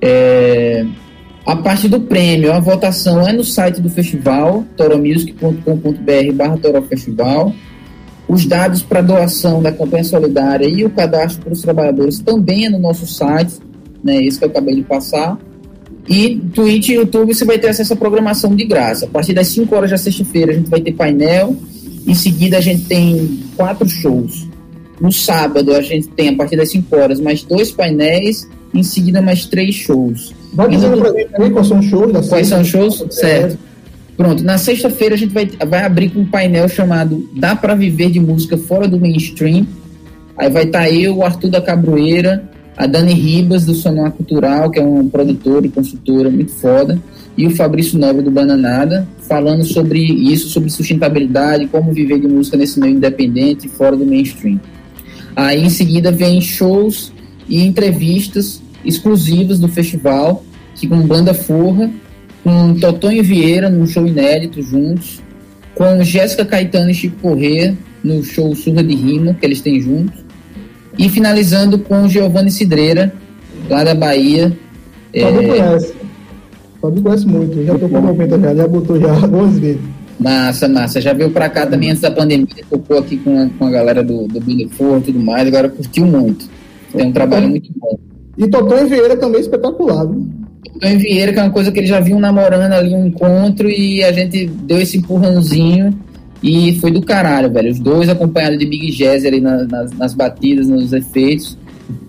Speaker 4: É, a parte do prêmio, a votação é no site do festival, toromusic.com.br barra Toró Festival. Os dados para doação da campanha solidária e o cadastro para os trabalhadores também é no nosso site, né, esse que eu acabei de passar. E Twitch e YouTube você vai ter acesso à programação de graça. A partir das 5 horas da sexta-feira a gente vai ter painel. Em seguida a gente tem quatro shows. No sábado, a gente tem, a partir das 5 horas, mais dois painéis, em seguida, mais três shows.
Speaker 2: Vai dizendo gente aí quais são os shows da
Speaker 4: Quais são os shows? Certo. Pronto, na sexta-feira a gente vai, vai abrir com um painel chamado Dá pra Viver de Música Fora do Mainstream. Aí vai estar eu, o Arthur da Cabroeira, a Dani Ribas, do Sonora Cultural, que é um produtor e consultora muito foda, e o Fabrício Nobre, do Bananada, falando sobre isso, sobre sustentabilidade, como viver de música nesse meio independente, fora do mainstream. Aí em seguida vem shows e entrevistas exclusivas do festival, que com banda Forra, com Totonho Vieira num show inédito juntos, com Jéssica Caetano e Chico Corrêa no show Surra de Rima, que eles têm juntos, e finalizando com Giovanni Cidreira, lá da Bahia.
Speaker 2: Fábio
Speaker 4: É,
Speaker 2: conhece. Fábio conhece muito. Já tocou no momento já, já botou já duas vezes.
Speaker 4: massa, massa. Já veio pra cá também antes da pandemia, tocou aqui com a, com a galera do, do Billy Ford e tudo mais, agora curtiu muito. Tem um trabalho muito bom.
Speaker 2: E Totonho Vieira também espetacular. Viu?
Speaker 4: Antônio Vieira, que é uma coisa que eles já vinham namorando ali um encontro e a gente deu esse empurrãozinho e foi do caralho, velho. Os dois acompanhados de Big Jazz ali na- nas, nas batidas, nos efeitos.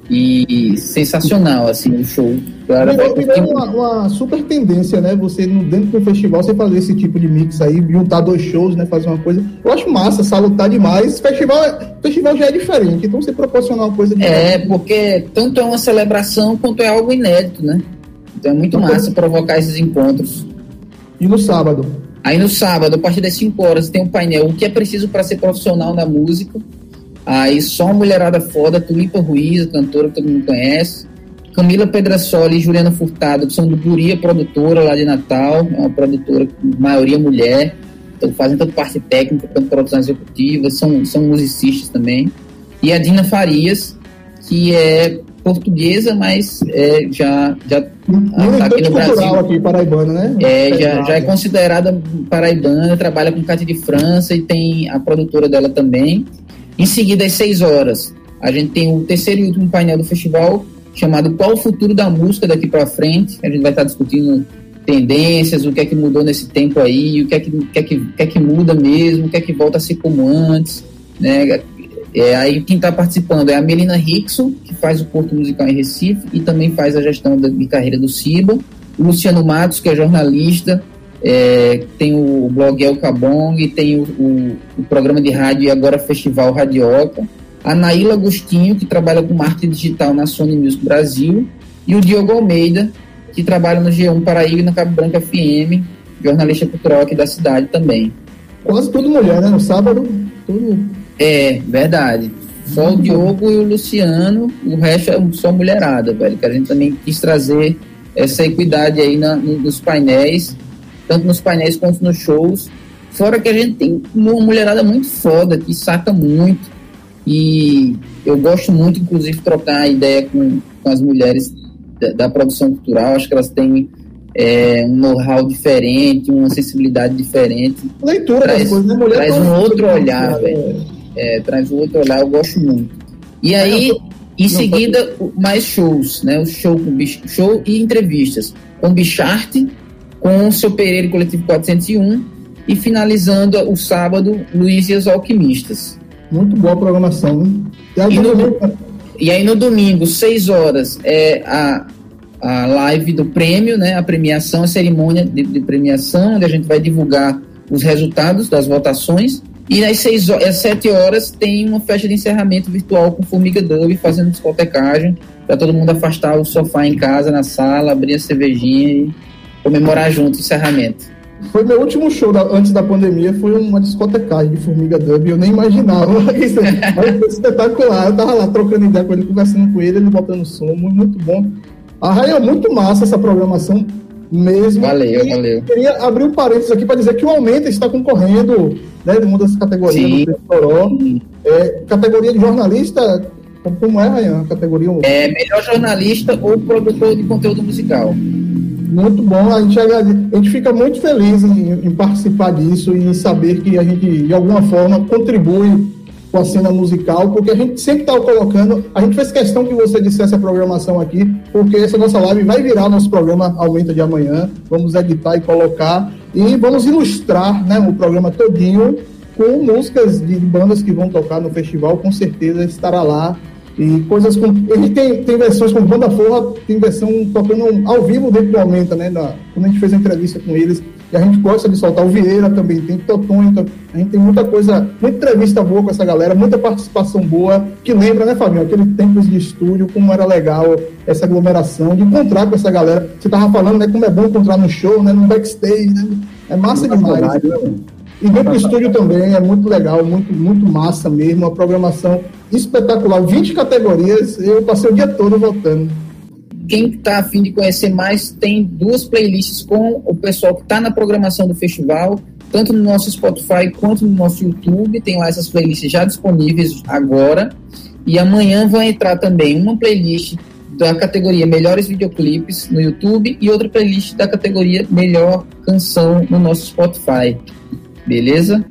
Speaker 4: E sensacional, assim, o show. A galera vai
Speaker 2: Virou, uma, uma super tendência, né? Você, dentro do festival, você fazer esse tipo de mix aí, juntar dois shows, né? Fazer uma coisa. Eu acho massa, salutar demais. Festival, é- festival já é diferente, então você proporcionar uma coisa
Speaker 4: É, porque tanto é uma celebração quanto é algo inédito, né? Então é muito massa provocar esses encontros.
Speaker 2: E no sábado.
Speaker 4: Aí no sábado, a partir das 5 horas, tem um painel O que é preciso para ser profissional na música. Aí só uma mulherada foda, Tulipa Ruiz, a cantora que todo mundo conhece. Camila Pedrasoli e Juliana Furtado, que são do Guria Produtora lá de Natal, é uma produtora maioria mulher, então fazem tanto parte técnica quanto produção executiva, são, são musicistas também. E a Dina Farias, que é portuguesa, mas é, já, já tá aqui no Brasil.
Speaker 2: aqui, paraibana, né?
Speaker 4: É, já, já é considerada paraibana, trabalha com Cátia de França e tem a produtora dela também. Em seguida, às 6 horas, a gente tem o terceiro e último painel do festival, chamado Qual o Futuro da Música daqui para frente. A gente vai estar discutindo tendências, o que é que mudou nesse tempo aí, o que é que, que, é que, que, é que muda mesmo, o que é que volta a ser como antes. Né? É, aí quem está participando é a Melina Rickson, que faz o Porto Musical em Recife e também faz a gestão da, de carreira do CIBA. O Luciano Matos, que é jornalista, é, tem o blog El Cabong tem o, o, o programa de rádio e agora Festival Radioca. A Naíla Agostinho, que trabalha com marketing digital na Sony Music Brasil. E o Diogo Almeida, que trabalha no G1 Paraíba e na Cabo Branco FM, jornalista cultural aqui da cidade também.
Speaker 2: Quase tudo mulher, né? No sábado, tudo.
Speaker 4: É, verdade. Só o Diogo e o Luciano, o resto é só mulherada, velho. Que a gente também quis trazer essa equidade aí na, no- nos painéis, tanto nos painéis quanto nos shows. Fora que a gente tem uma mulherada muito foda, que saca muito. E eu gosto muito, inclusive, trocar ideia com, com as mulheres da, da produção cultural. Acho que elas têm é, um know-how diferente, uma sensibilidade diferente
Speaker 2: Leitura
Speaker 4: Traz-
Speaker 2: das coisas, né? Mulher
Speaker 4: traz um outro olhar, velho. É, traz outro olhar, eu gosto muito. E aí, em
Speaker 2: não,
Speaker 4: seguida, mais shows, né? O show, com show e entrevistas com Bicharte, com o seu Pereira Coletivo 401, e finalizando o sábado, Luiz e os Alquimistas.
Speaker 2: Muito boa a programação, né? E aí,
Speaker 4: E no-
Speaker 2: também-
Speaker 4: E aí no domingo, 6 horas, é a, a live do prêmio, né? A premiação, a cerimônia de, de premiação, onde a gente vai divulgar os resultados das votações. E às, seis, às 7 horas tem uma festa de encerramento virtual com Formiga Dub fazendo discotecagem, para todo mundo afastar o sofá em casa, na sala, abrir a cervejinha e comemorar junto o encerramento.
Speaker 2: Foi meu último show da- antes da pandemia, foi uma discotecagem de Formiga Dub, eu nem imaginava. Isso, mas foi espetacular. Eu tava lá trocando ideia com ele, conversando com ele, ele botando som, muito, bom. A Raia é muito massa essa programação mesmo.
Speaker 4: Valeu,
Speaker 2: E
Speaker 4: valeu.
Speaker 2: Queria abrir um parênteses aqui para dizer que o Aumenta está concorrendo, né, numa das categorias
Speaker 4: Sim.
Speaker 2: do Toró. É, categoria de jornalista, como- é, Rayan? A categoria
Speaker 4: É melhor jornalista ou produtor de conteúdo musical.
Speaker 2: Muito bom, a gente, a gente fica muito feliz em, em participar disso e em saber que a gente, de alguma forma, contribui com a cena musical, porque a gente sempre está colocando, a gente fez questão que você dissesse a programação aqui, porque essa nossa live vai virar nosso programa Aumenta de Amanhã, vamos editar e colocar, e vamos ilustrar né, o programa todinho com músicas de bandas que vão tocar no festival, com certeza estará lá. E coisas com. Ele tem, tem versões com banda forra, tem versão tocando ao vivo dentro do Aumenta, né? Quando a gente fez a entrevista com eles, e a gente gosta de soltar o Vieira também, tem Totonho, então a gente tem muita coisa, muita entrevista boa com essa galera, muita participação boa, que lembra, né, Fabinho, aquele tempos de estúdio, como era legal essa aglomeração, de encontrar com essa galera. Você tava falando, né, como é bom encontrar no show, né, no backstage, né? É massa demais.
Speaker 3: Saudade, né?
Speaker 2: E dentro do estúdio também é muito legal, muito, muito massa mesmo, uma programação espetacular. 20 categorias, eu passei o dia todo votando.
Speaker 4: Quem está afim de conhecer mais, tem duas playlists com o pessoal que está na programação do festival, tanto no nosso Spotify quanto no nosso YouTube. Tem lá essas playlists já disponíveis agora. E amanhã vai entrar também uma playlist da categoria Melhores Videoclipes no YouTube e outra playlist da categoria Melhor Canção no nosso Spotify. Beleza?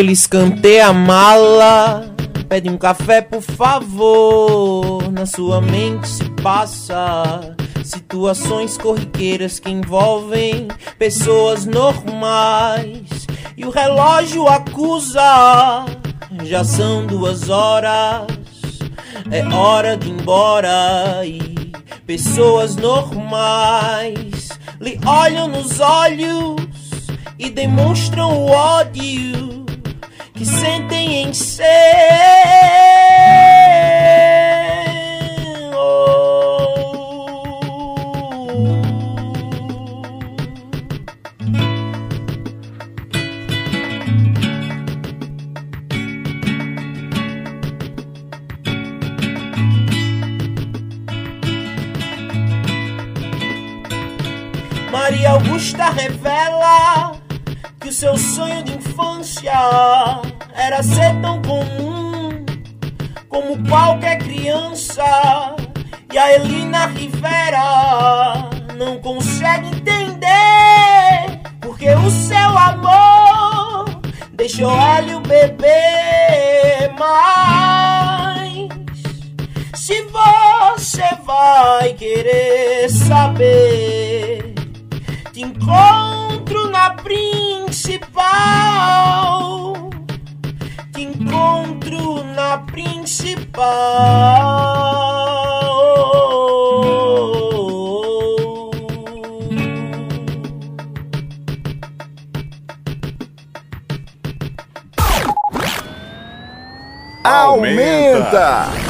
Speaker 1: Ele escanteia a mala, pede um café por favor. Na sua mente se passa situações corriqueiras que envolvem pessoas normais. E o relógio acusa, já são duas horas, é hora de ir embora. E pessoas normais lhe olham nos olhos e demonstram o ódio que sentem em ser. Maria Augusta revela seu sonho de infância era ser tão comum como qualquer criança. E a Elina Rivera não consegue entender porque o seu amor deixou ela e o bebê. Mas se você vai querer saber, te encontro na principal. Te encontro na principal.
Speaker 6: Aumenta!
Speaker 7: Você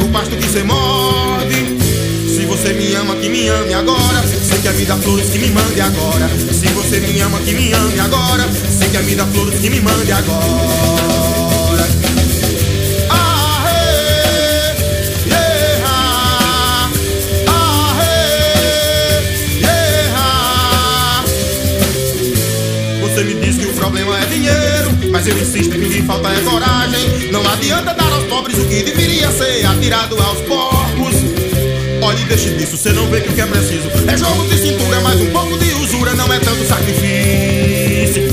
Speaker 7: o pasto que você morde. Se você me ama, que me ame agora. Se quer me dar flores, que me mande agora. Se você me ama, que me ame agora. Se quer me dar flores, que me mande agora. Ah, ah. Você me diz que o problema é dinheiro, mas eu insisto que que falta é coragem. Não adianta o que deveria ser atirado aos porcos. Olhe, deixe disso, cê não vê que o que é preciso É jogo de cintura, mais um pouco de usura Não é tanto sacrifício.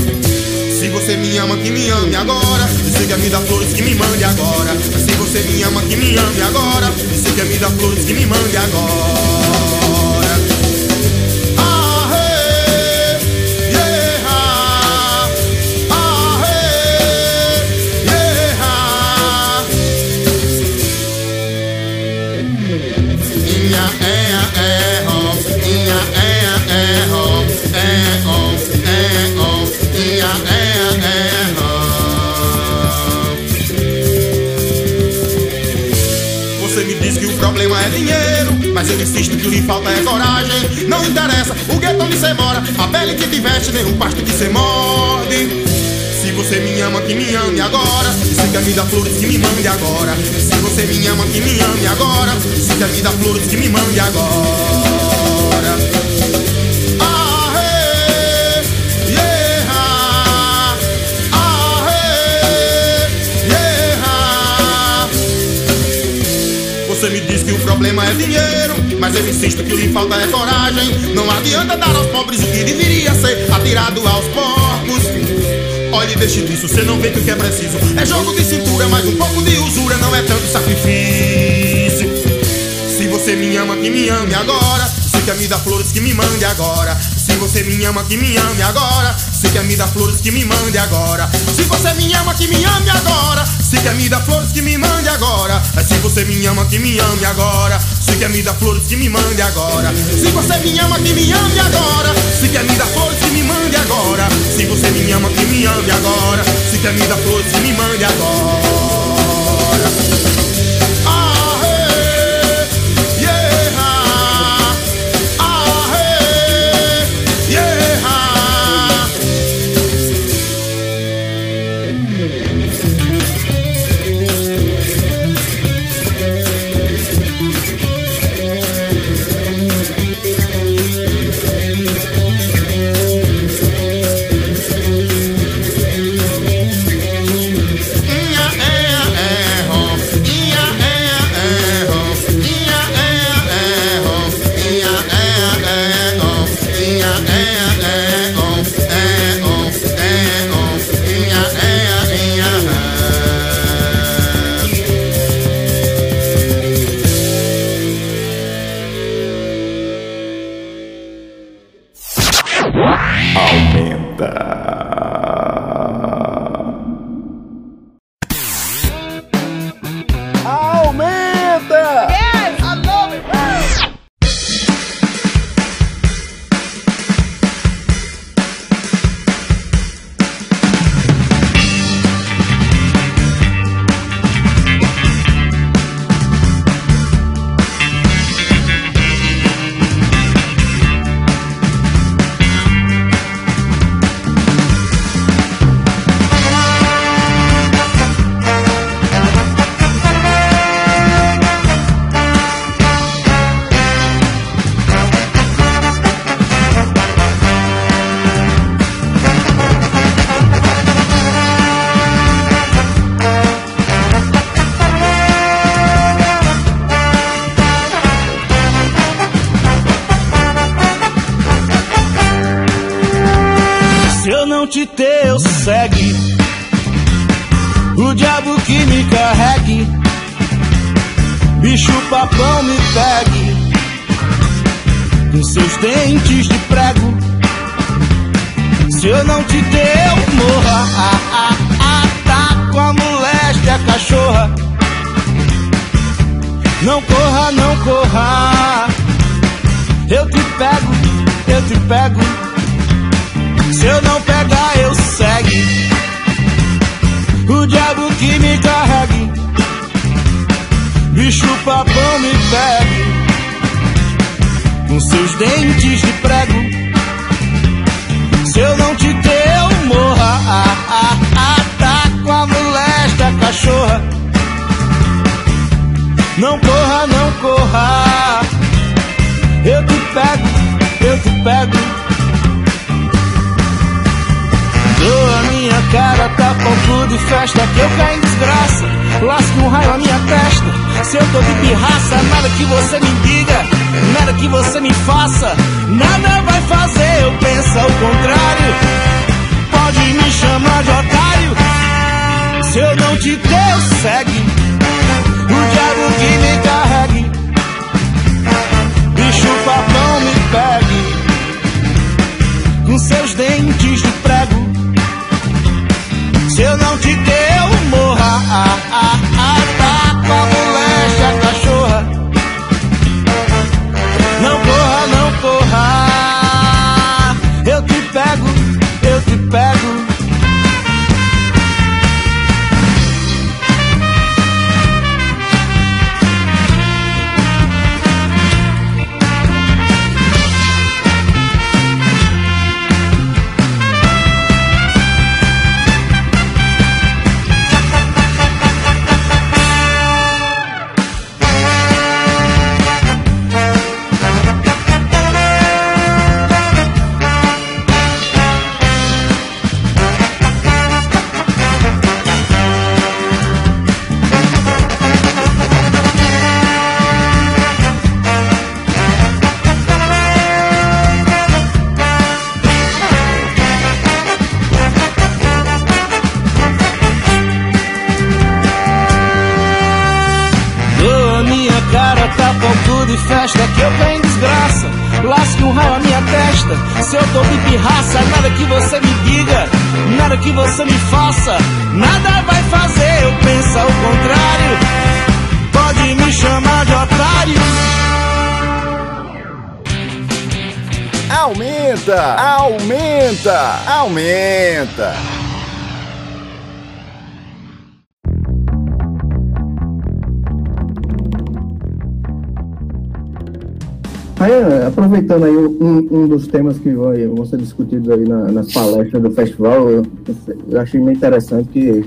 Speaker 7: Se você me ama, que me ame agora. E quer me dar flores, que me mande agora. Se você me ama, que me ame agora. E quer me dar flores, que me mande agora eu insisto que que falta é coragem Não interessa o gueto onde você mora A pele que te veste, nem o pasto que você morde se você me ama, que me ame agora. Se quer me dar flores, que me mande agora. Se você me ama, que me ame agora. Se quer me dar flores, que me mande agora. Que o problema é dinheiro, mas eu insisto que o que falta é coragem. Não adianta dar aos pobres o que deveria ser atirado aos porcos. Olhe, deixe disso, cê não vê que o que é preciso. É jogo de cintura, mais um pouco de usura Não é tanto sacrifício. Se você me ama, que me ame agora. Se quer me dar flores, que me mande agora. Se você me ama, que me ame agora quer me dar flores, que me mande agora. Se você me ama, que me ame agora. Se quer me dar flores, que me mande agora. Se você me ama, que me ame agora. Se quer me dar flores, que me mande agora. Se você me ama, que me ame agora. Se quer me dar flores, que me mande agora. Se você me ama, que me ame agora. Se quer me dar flores, que me mande agora
Speaker 8: Aumenta!
Speaker 3: Dos temas que vão ser discutidos aí na- nas palestras do festival, eu, achei meio interessante que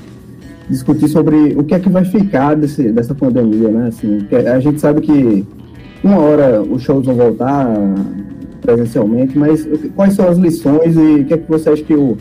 Speaker 3: discutir sobre o que é que vai ficar desse, dessa pandemia, né? Assim, a gente sabe que uma hora os shows vão voltar presencialmente, mas quais são as lições e o que é que você acha que o,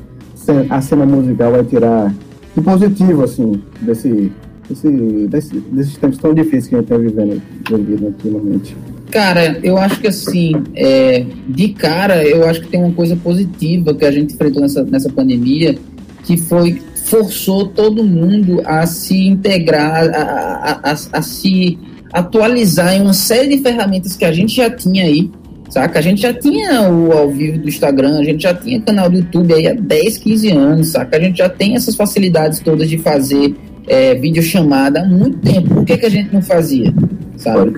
Speaker 3: a cena musical vai tirar de positivo, assim, desse, desse, desse- desses tempos tão difíceis que a gente está vivendo, vivendo ultimamente?
Speaker 4: Cara, eu acho que assim, é, de cara, eu acho que tem uma coisa positiva que a gente enfrentou nessa, nessa pandemia, que foi forçou todo mundo a se integrar, a, a, a, a se atualizar em uma série de ferramentas que a gente já tinha aí, saca? A gente já tinha o ao vivo do Instagram, a gente já tinha canal do YouTube aí há 10, 15 anos, saca? A gente já tem essas facilidades todas de fazer é, videochamada há muito tempo. Por que, que a gente não fazia? Sabe?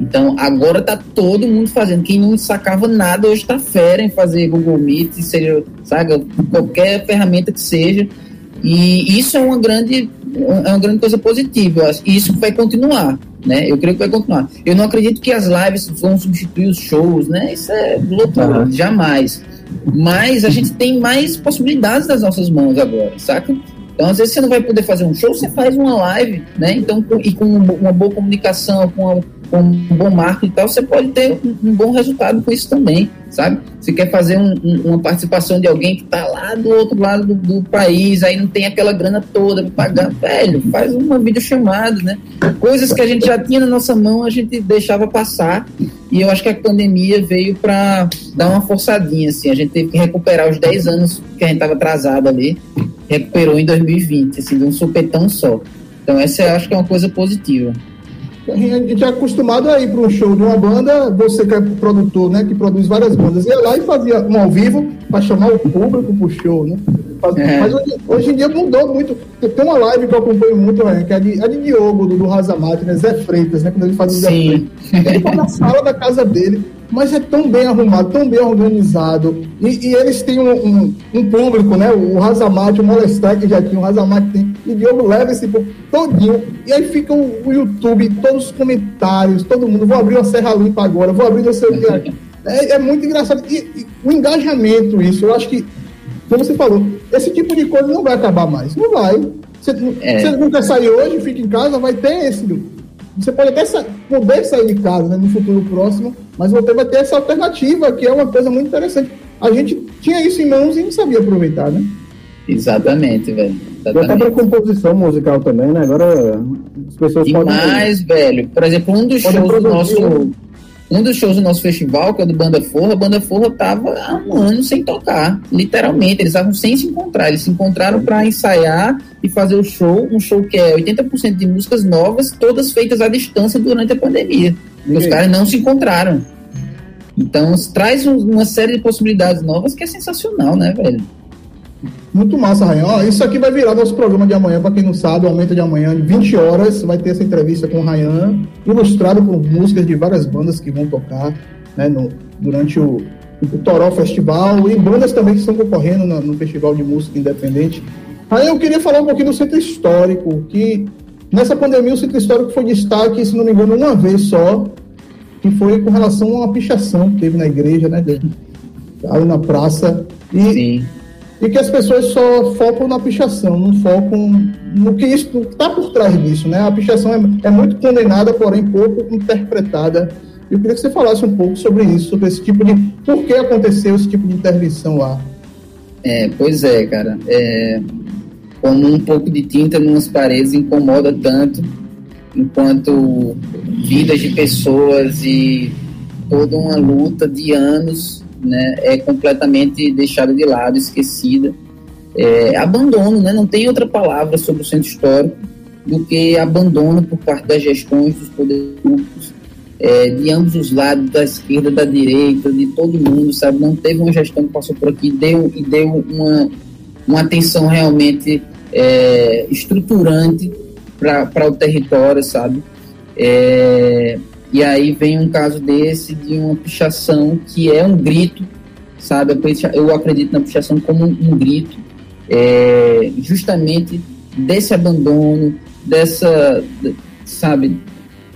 Speaker 4: Então agora tá todo mundo fazendo. Quem não sacava nada hoje tá fera em fazer Google Meet, seja, sabe, qualquer ferramenta que seja. E isso é uma grande, é uma grande coisa positiva. E isso vai continuar, né? Eu creio que vai continuar. Eu não acredito que as lives vão substituir os shows, né? Isso é loucura,
Speaker 3: Uhum.
Speaker 4: jamais. Mas a gente tem mais possibilidades nas nossas mãos agora, saca? Então, às vezes, você não vai poder fazer um show, você faz uma live, né? Então, e com uma boa comunicação, com, uma- com um bom marketing e tal, você pode ter um, um bom resultado com isso também, sabe? Você quer fazer um- um- uma participação de alguém que tá lá do outro lado do, do país, aí não tem aquela grana toda para pagar, velho, faz uma videochamada, né? Coisas que a gente já tinha na nossa mão, a gente deixava passar, e eu acho que a pandemia veio para dar uma forçadinha, assim, a gente teve que recuperar os 10 anos que a gente tava atrasado ali, recuperou em 2020, assim, de um supetão só. Então essa eu acho que é uma coisa positiva.
Speaker 2: A gente é acostumado a ir para um show de uma banda, você que é produtor, né, que produz várias bandas, ia lá e fazia um ao vivo para chamar o público pro show, né?
Speaker 4: É.
Speaker 2: Mas hoje, hoje em dia mudou muito. Tem uma live que eu acompanho muito, né, que é de, é de Diogo, do, do Razamate, né, Zé Freitas, né, quando ele faz o Zé. Freitas. Ele tá na sala da casa dele, mas é tão bem arrumado, tão bem organizado. E, e eles têm um, um- um público, né? O Razamate, o Molestar, que já tinha, o Razamate tem. E Diogo leva esse público todinho. E aí fica o, o YouTube, todos os comentários, todo mundo. Vou abrir uma Serra Limpa agora, vou abrir não sei o que. É, é muito engraçado. E, e o engajamento, isso, eu acho que, como você falou, esse tipo de coisa não vai acabar mais. Não vai. Você,
Speaker 4: É.
Speaker 2: você não quer sair hoje, fica em casa, vai ter esse. Você pode até sa poder sair de casa né, no futuro próximo, mas você vai ter essa alternativa, que é uma coisa muito interessante. A gente tinha isso em mãos e não sabia aproveitar, né?
Speaker 4: Exatamente, velho.
Speaker 3: E até para
Speaker 4: Exatamente.
Speaker 3: composição musical também, né? Agora as pessoas podem.
Speaker 4: Demais, velho. Por exemplo, um dos
Speaker 3: Pode
Speaker 4: shows do nosso. Um dos shows do nosso festival, que é o do Banda Forra, a Banda Forra tava há um ano sem tocar, literalmente, eles estavam sem se encontrar, eles se encontraram para ensaiar e fazer o show, um show que é 80% de músicas novas, todas feitas à distância durante a pandemia. E os caras não se encontraram. Então, traz um- uma série de possibilidades novas que é sensacional, né, velho?
Speaker 2: Muito massa, Rayan. Ó, isso aqui vai virar nosso programa de amanhã, para quem não sabe, o aumento de amanhã, de 20 horas, vai ter essa entrevista com o Rayan, ilustrado por músicas de várias bandas que vão tocar né, no- durante o, o Toró Festival e bandas também que estão concorrendo na- no Festival de Música Independente. Rayan, eu queria falar um pouquinho do Centro Histórico, que nessa pandemia o Centro Histórico foi destaque, se não me engano, uma vez só, que foi com relação a uma pichação que teve na igreja, né, ali na praça. E,
Speaker 4: Sim.
Speaker 2: E que as pessoas só focam na pichação, não focam no que está por trás disso, né? A pichação é, é muito condenada, porém pouco interpretada. Eu queria que você falasse um pouco sobre isso, sobre esse tipo de. Por que aconteceu esse tipo de intervenção lá?
Speaker 4: É, pois é, cara. É, como um pouco de tinta nas paredes incomoda tanto, enquanto vidas de pessoas e toda uma luta de anos né, é completamente deixada de lado, esquecida. É, abandono, né? não tem outra palavra sobre o centro histórico do que abandono por parte das gestões dos poderes públicos, é, de ambos os lados, da esquerda, da direita, de todo mundo, sabe? Não teve uma gestão que passou por aqui e deu, e deu uma, uma atenção realmente é, estruturante para o território, sabe? É, e aí vem um caso desse de uma pichação que é um grito, sabe? Eu acredito na pichação como um, grito, é, justamente desse abandono, dessa, de- sabe,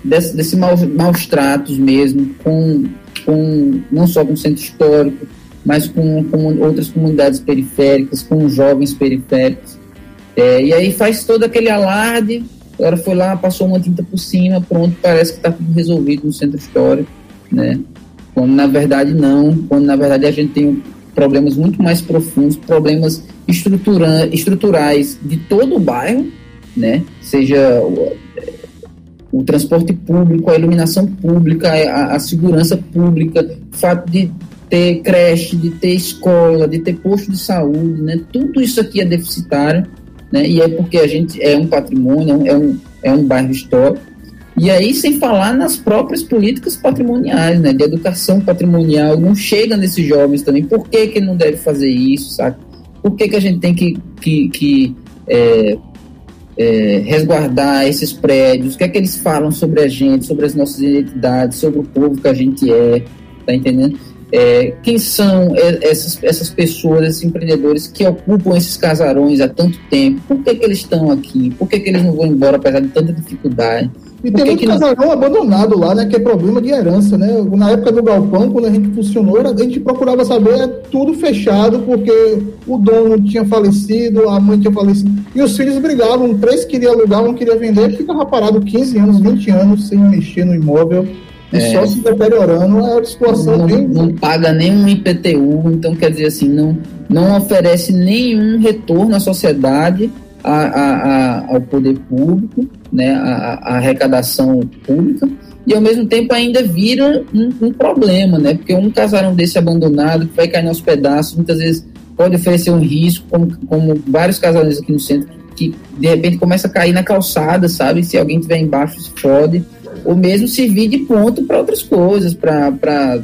Speaker 4: desse, desse maus, maus tratos mesmo, com, com não só com o centro histórico, mas com, com outras comunidades periféricas, com jovens periféricos. É, e aí faz todo aquele alarde, agora foi lá, passou uma tinta por cima, pronto, parece que está tudo resolvido no centro histórico, né? Quando na verdade não, quando na verdade a gente tem problemas muito mais profundos, problemas estrutura, estruturais de todo o bairro, né? Seja o, o transporte público, a iluminação pública, a, a segurança pública, o fato de ter creche, de ter escola, de ter posto de saúde, né? Tudo isso aqui é deficitário, né? E é porque a gente é um patrimônio, é um, é um bairro histórico. E aí, sem falar nas próprias políticas patrimoniais, né? De educação patrimonial, não chega nesses jovens também. Por que que não deve fazer isso, sabe? Por que que a gente tem que, que, que é, é, resguardar esses prédios? O que é que eles falam sobre a gente, sobre as nossas identidades, sobre o povo que a gente é, tá entendendo? É, quem são essas, essas pessoas, esses empreendedores que ocupam esses casarões há tanto tempo? Por que, que eles estão aqui? Por que, que eles não vão embora apesar de tanta dificuldade?
Speaker 2: E tem muito
Speaker 4: que não-
Speaker 2: casarão abandonado lá, né? Que é problema de herança, né? Na época do galpão, quando a gente funcionou, a gente procurava saber é tudo fechado, porque o dono tinha falecido, a mãe tinha falecido. E os filhos brigavam, três queriam alugar, um queria vender, ficava parado 15 anos, 20 anos sem mexer no imóvel. E
Speaker 4: É.
Speaker 2: só se deteriorando, uma situação
Speaker 4: não,
Speaker 2: bem.
Speaker 4: não paga nenhum IPTU, então quer dizer assim, não, não oferece nenhum retorno à sociedade, a, a- a- ao poder público, né, a, a arrecadação pública, e ao mesmo tempo ainda vira um, um problema, né, porque um casarão desse abandonado, que vai cair aos pedaços, muitas vezes pode oferecer um risco, como, como vários casarões aqui no centro, que de repente começa a cair na calçada, sabe, se alguém tiver embaixo se fode, ou mesmo servir de ponto para outras coisas, para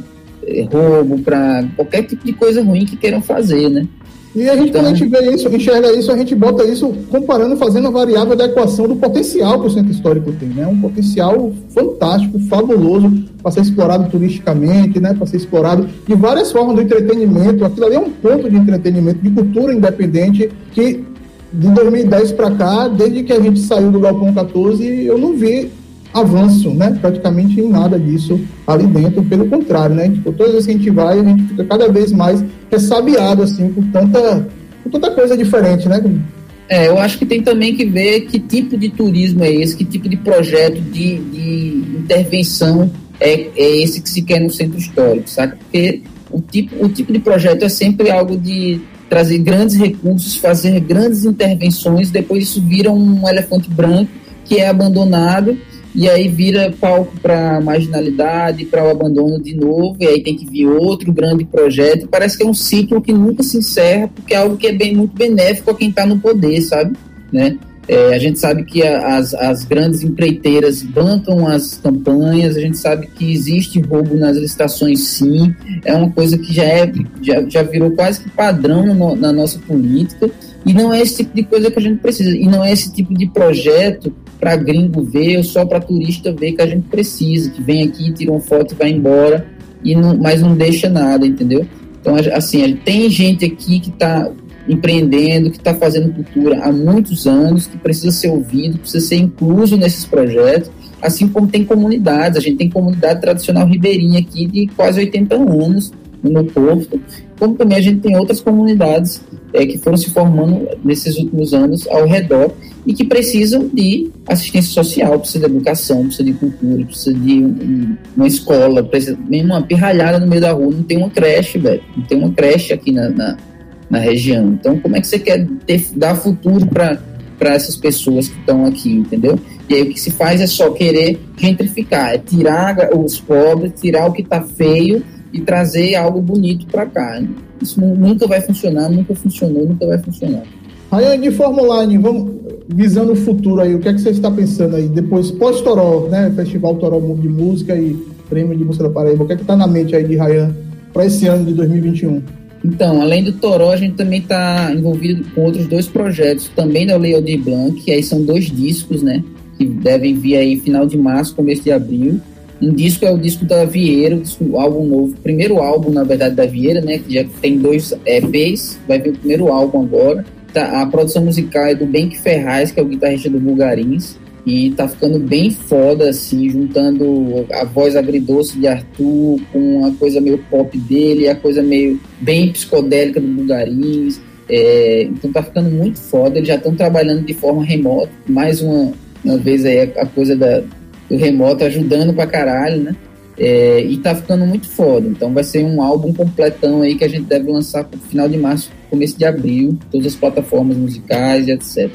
Speaker 4: roubo, para qualquer tipo de coisa ruim que queiram fazer, né?
Speaker 2: E a gente,
Speaker 4: Então-
Speaker 2: quando a gente vê isso, enxerga isso, a gente bota isso comparando, fazendo a variável da equação do potencial que o centro histórico tem, né? Um potencial fantástico, fabuloso, para ser explorado turisticamente, né? Para ser explorado de várias formas do entretenimento. Aquilo ali é um ponto de entretenimento, de cultura independente, que de 2010 para cá, desde que a gente saiu do Galpão 14, eu não vi avanço, né? Praticamente em nada disso ali dentro, pelo contrário, né? Tipo, todas as vezes que a gente vai, a gente fica cada vez mais ressabiado, assim, por tanta, por tanta coisa diferente, né?
Speaker 4: É, eu acho que tem também que ver que tipo de turismo é esse, que tipo de projeto de, de intervenção é, é esse que se quer no centro histórico, sabe? Porque o tipo, o tipo de projeto é sempre algo de trazer grandes recursos, fazer grandes intervenções, depois isso vira um elefante branco que é abandonado e aí vira palco para marginalidade, para o abandono de novo, e aí tem que vir outro grande projeto. Parece que é um ciclo que nunca se encerra, porque é algo que é bem muito benéfico a quem está no poder, sabe? Né? É, a gente sabe que a, as, as grandes empreiteiras bancam as campanhas, a gente sabe que existe roubo nas licitações, sim. É uma coisa que já, é, já, já virou quase que padrão no, na nossa política. E não é esse tipo de coisa que a gente precisa. E não é esse tipo de projeto para gringo ver ou só para turista ver que a gente precisa, que vem aqui, tira uma foto e vai embora, e não, mas não deixa nada, entendeu? Então, assim, tem gente aqui que está empreendendo, que está fazendo cultura há muitos anos, que precisa ser ouvido, precisa ser incluso nesses projetos, assim como tem comunidades. A gente tem comunidade tradicional ribeirinha aqui de quase 80 anos no Porto, como também a gente tem outras comunidades é, que foram se formando nesses últimos anos ao redor e que precisam de assistência social, precisa de educação, precisa de cultura, precisa de um, uma escola, precisa mesmo uma pirralhada no meio da rua, não tem uma creche, velho, não tem uma creche aqui na, na na região. Então, como é que você quer ter, dar futuro para essas pessoas que estão aqui, entendeu? E aí o que se faz é só querer gentrificar, é tirar os pobres, tirar o que está feio e trazer algo bonito para cá. Isso nunca vai funcionar, nunca funcionou, nunca vai funcionar.
Speaker 2: Rayane, de Fórmula vamos visando o futuro aí, o que é que você está pensando aí? Depois, pós-Toró, né? Festival Toró de Música e Prêmio de Música da Paraíba, o que é que está na mente aí de Rayan para esse ano de 2021?
Speaker 4: Então, além do Toró, a gente também está envolvido com outros dois projetos, também da Lei Aldir Blanc, que aí são dois discos, né? Que devem vir aí final de março, começo de abril. Um disco é o disco da Vieira, o, álbum novo, primeiro álbum, na verdade, da Vieira, né? Que já tem dois EPs, vai vir o primeiro álbum agora. Tá, a produção musical é do Benk Ferraz, que é o guitarrista do Bulgarins. E tá ficando bem foda, assim, juntando a voz agridoce de Arthur com a coisa meio pop dele, a coisa meio bem psicodélica do Bulgarins. É, então tá ficando muito foda. Eles já estão trabalhando de forma remota. Mais uma, uma vez aí a, a coisa da, remoto ajudando pra caralho, né? É, e tá ficando muito foda. Então vai ser um álbum completão aí que a gente deve lançar no final de março, começo de abril, todas as plataformas musicais e etc.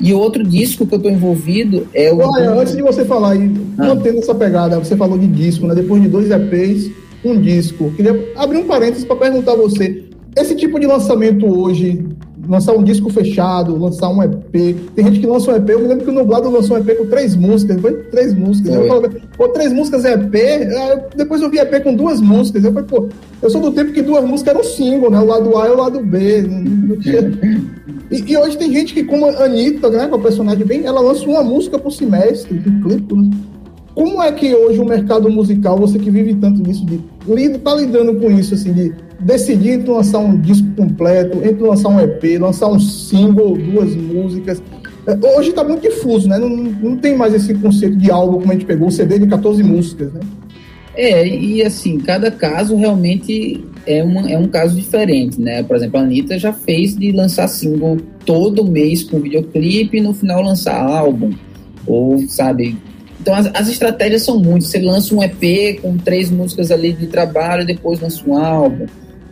Speaker 4: E outro disco que eu tô envolvido é o.
Speaker 2: Olha, antes de você falar aí, ah. mantendo essa pegada, você falou de disco, né? Depois de dois EPs, um disco. Queria abrir um parênteses para perguntar a você. Esse tipo de lançamento hoje, lançar um disco fechado, lançar um EP. Tem gente que lança um EP, eu me lembro que o Nublado lançou um EP com três músicas, foi três músicas. Eu falei, pô, três músicas é EP, depois eu vi EP com duas músicas. Eu falei, pô, eu sou do tempo que duas músicas eram single, né? O lado A e o lado B. Não, não tinha... E, e, hoje tem gente que, como a Anitta, né, com a personagem bem, ela lança uma música por semestre, de clipe. Né? Como é que hoje o mercado musical, você que vive tanto disso, de, lida, tá lidando com isso, assim, de decidir entre lançar um disco completo, entre lançar um EP, lançar um single, duas músicas. É, hoje está muito difuso, né? Não, não tem mais esse conceito de álbum como a gente pegou, um CD de 14 músicas, né?
Speaker 4: É, e assim, cada caso realmente é, uma, é um caso diferente, né? Por exemplo, a Anitta já fez de lançar single todo mês com videoclipe e no final lançar álbum. Ou, sabe? Então as, as estratégias são muitas. Você lança um EP com três músicas ali de trabalho depois lança um álbum.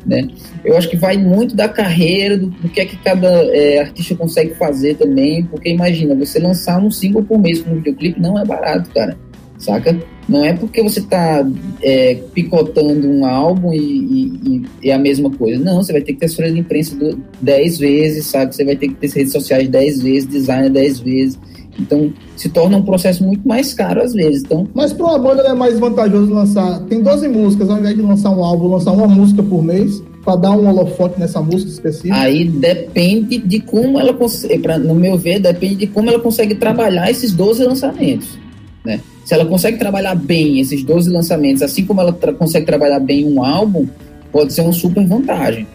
Speaker 4: Né? Eu acho que vai muito da carreira, do, do que é que cada é, artista consegue fazer também, porque imagina, você lançar um single por mês com um videoclipe não é barato, cara, saca? Não é porque você está é, picotando um álbum e, é a mesma coisa. Não, você vai ter que ter folha de imprensa 10 vezes, sabe? Você vai ter que ter redes sociais 10 vezes, design 10 vezes. Então, se torna um processo muito mais caro às vezes. Então,
Speaker 2: Mas para uma banda é mais vantajoso lançar. Tem 12 músicas, ao invés de lançar um álbum, lançar uma música por mês, para dar um holofote nessa música específica?
Speaker 4: Aí depende de como ela consegue, no meu ver, depende de como ela consegue trabalhar esses 12 lançamentos. Né? Se ela consegue trabalhar bem esses 12 lançamentos, assim como ela tra consegue trabalhar bem um álbum, pode ser uma super vantagem.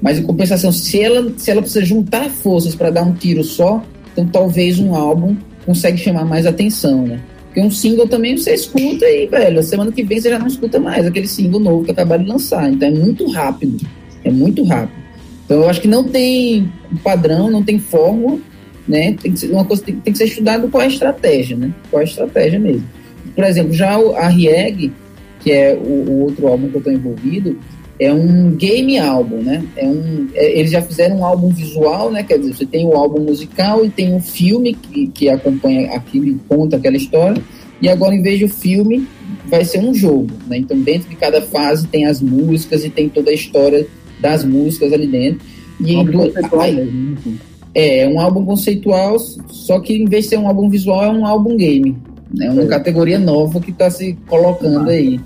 Speaker 4: Mas em compensação, se ela, se ela precisa juntar forças para dar um tiro só, então talvez um álbum consegue chamar mais atenção, né? Porque um single também você escuta e, velho, semana que vem você já não escuta mais aquele single novo que acabaram de lançar. Então é muito rápido. É muito rápido. Então eu acho que não tem padrão, não tem fórmula, né? Tem que ser uma coisa tem, tem que ser estudado qual é a estratégia, né? Qual é a estratégia mesmo. Por exemplo, já a Rieg, que é o, o outro álbum que eu estou envolvido, é um game álbum, né? É um, é, eles já fizeram um álbum visual, né? Quer dizer, você tem o álbum musical e tem um filme que, que acompanha aquilo e conta aquela história. E agora, em vez de o filme, vai ser um jogo, né? Então, dentro de cada fase tem as músicas e tem toda a história das músicas ali dentro. E do- aí-
Speaker 3: mesmo, né?
Speaker 4: é, é um álbum conceitual, só que em vez de ser um álbum visual, é um álbum game. É uma
Speaker 3: É.
Speaker 4: categoria nova que está se colocando aí.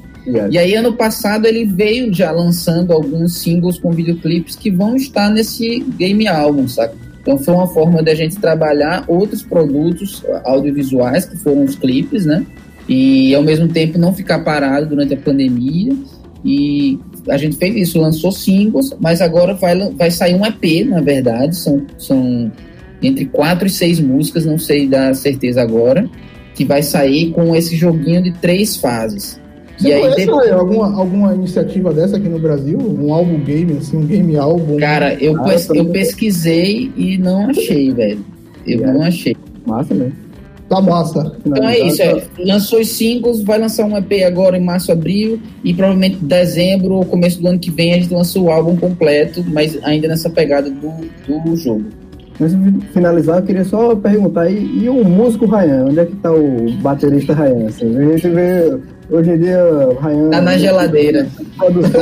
Speaker 4: E aí, ano passado, ele veio já lançando alguns singles com videoclipes que vão estar nesse game álbum, saca? Então foi uma forma da gente trabalhar outros produtos audiovisuais, que foram os clipes, né? E ao mesmo tempo não ficar parado durante a pandemia. E a gente fez isso, lançou singles, mas agora vai, vai sair um EP, na verdade. São, são entre quatro e seis músicas, não sei dar certeza agora, que vai sair com esse joguinho de três fases.
Speaker 2: Você
Speaker 4: E aí,
Speaker 2: conhece
Speaker 4: depois-
Speaker 2: Rael, alguma, alguma iniciativa dessa aqui no Brasil? Um álbum game, assim, um game álbum?
Speaker 4: Cara, eu,
Speaker 2: Ah,
Speaker 4: pes- eu pesquisei e não achei, velho. Eu não achei.
Speaker 3: Massa mesmo.
Speaker 2: Tá massa.
Speaker 4: Então é isso, é, lançou os singles, vai lançar um EP agora em março, abril, e provavelmente dezembro ou começo do ano que vem a gente lança o álbum completo, mas ainda nessa pegada do, do jogo.
Speaker 3: Antes de finalizar, eu queria só perguntar, e, e o músico Ryan? Onde é que tá o baterista Ryan? Assim, a gente vê, hoje em dia, o Ryan...
Speaker 4: Tá na geladeira.
Speaker 3: Produções,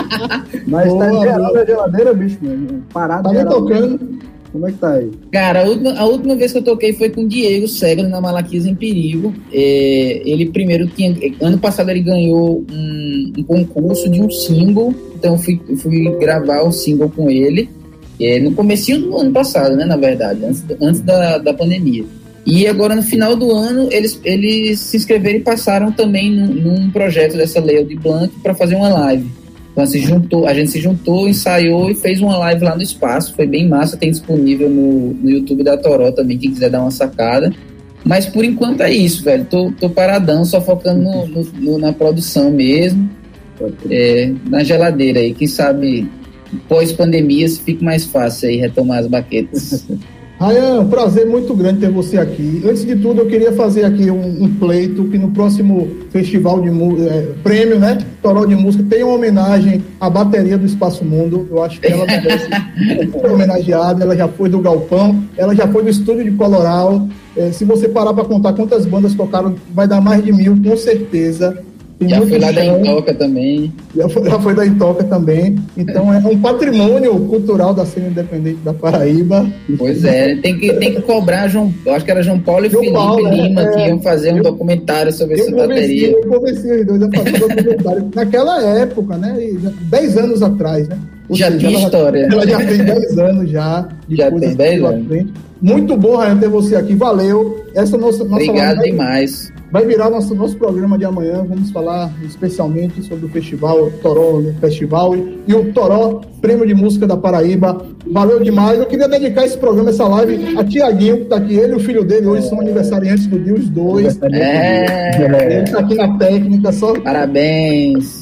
Speaker 3: mas tá
Speaker 2: Boa,
Speaker 3: geral
Speaker 2: boa.
Speaker 3: na geladeira, bicho, mano. Parado
Speaker 2: Tá nem
Speaker 3: geral.
Speaker 2: tocando.
Speaker 3: Como é que tá aí?
Speaker 4: Cara, a última, a última vez que eu toquei foi com o Diego Segre na Malaquias em Perigo. É, ele primeiro tinha. Ano passado ele ganhou um, um concurso de um single, então eu fui, eu fui gravar o single com ele. É, no comecinho do ano passado, né? Na verdade, antes, antes da, da pandemia. E agora no final do ano eles, eles se inscreveram e passaram também num, num projeto dessa Lei de Blanc para fazer uma live. Então se juntou, a gente se juntou, ensaiou e fez uma live lá no espaço. Foi bem massa, tem disponível no, no YouTube da Toró também, quem quiser dar uma sacada. Mas por enquanto é isso, velho. Tô, tô paradão, só focando no, no- na produção mesmo. É, na geladeira aí. Quem sabe pós-pandemia fica mais fácil aí retomar as baquetas.
Speaker 2: Rayan, um prazer muito grande ter você aqui. Antes de tudo, eu queria fazer aqui um, um pleito que no próximo festival de é, prêmio, né? Toró de Música, tem uma homenagem à bateria do Espaço Mundo. Eu acho que ela merece ser homenageada. Ela já foi do Galpão, ela já foi do estúdio de Coloral. É, se você parar para contar quantas bandas tocaram, vai dar mais de mil, com certeza. Tem
Speaker 4: Já fui lá da. Intoca também.
Speaker 2: Já foi, já foi da Intoca também. Então é um patrimônio cultural da cena independente da Paraíba.
Speaker 4: Pois é, tem que, tem que cobrar João. Eu acho que era João Paulo e
Speaker 2: João
Speaker 4: Felipe
Speaker 2: Paulo, é,
Speaker 4: Lima que
Speaker 2: é.
Speaker 4: iam fazer um documentário sobre essa
Speaker 2: Eu
Speaker 4: bateria.
Speaker 2: eu convenci os dois a fazer um documentário. Naquela época, né? 10 anos atrás, né?
Speaker 4: Já
Speaker 2: ela-
Speaker 4: história.
Speaker 2: Ela já tem 10 anos já. de
Speaker 4: Já tem 10
Speaker 2: pela
Speaker 4: anos.
Speaker 2: Muito bom, Rayan, ter você aqui. Valeu. Essa nossa, nossa
Speaker 4: Obrigado
Speaker 2: live
Speaker 4: demais.
Speaker 2: Vai virar nosso, nosso programa de amanhã. Vamos falar especialmente sobre o festival, Toró Festival e, e o Toró Prêmio de Música da Paraíba. Valeu demais. Eu queria dedicar esse programa, essa live, a Tiaguinho, que está aqui. Ele e o filho dele hoje são aniversariantes do dia, os dois.
Speaker 4: É.
Speaker 2: Ele está aqui na técnica, só.
Speaker 4: Parabéns.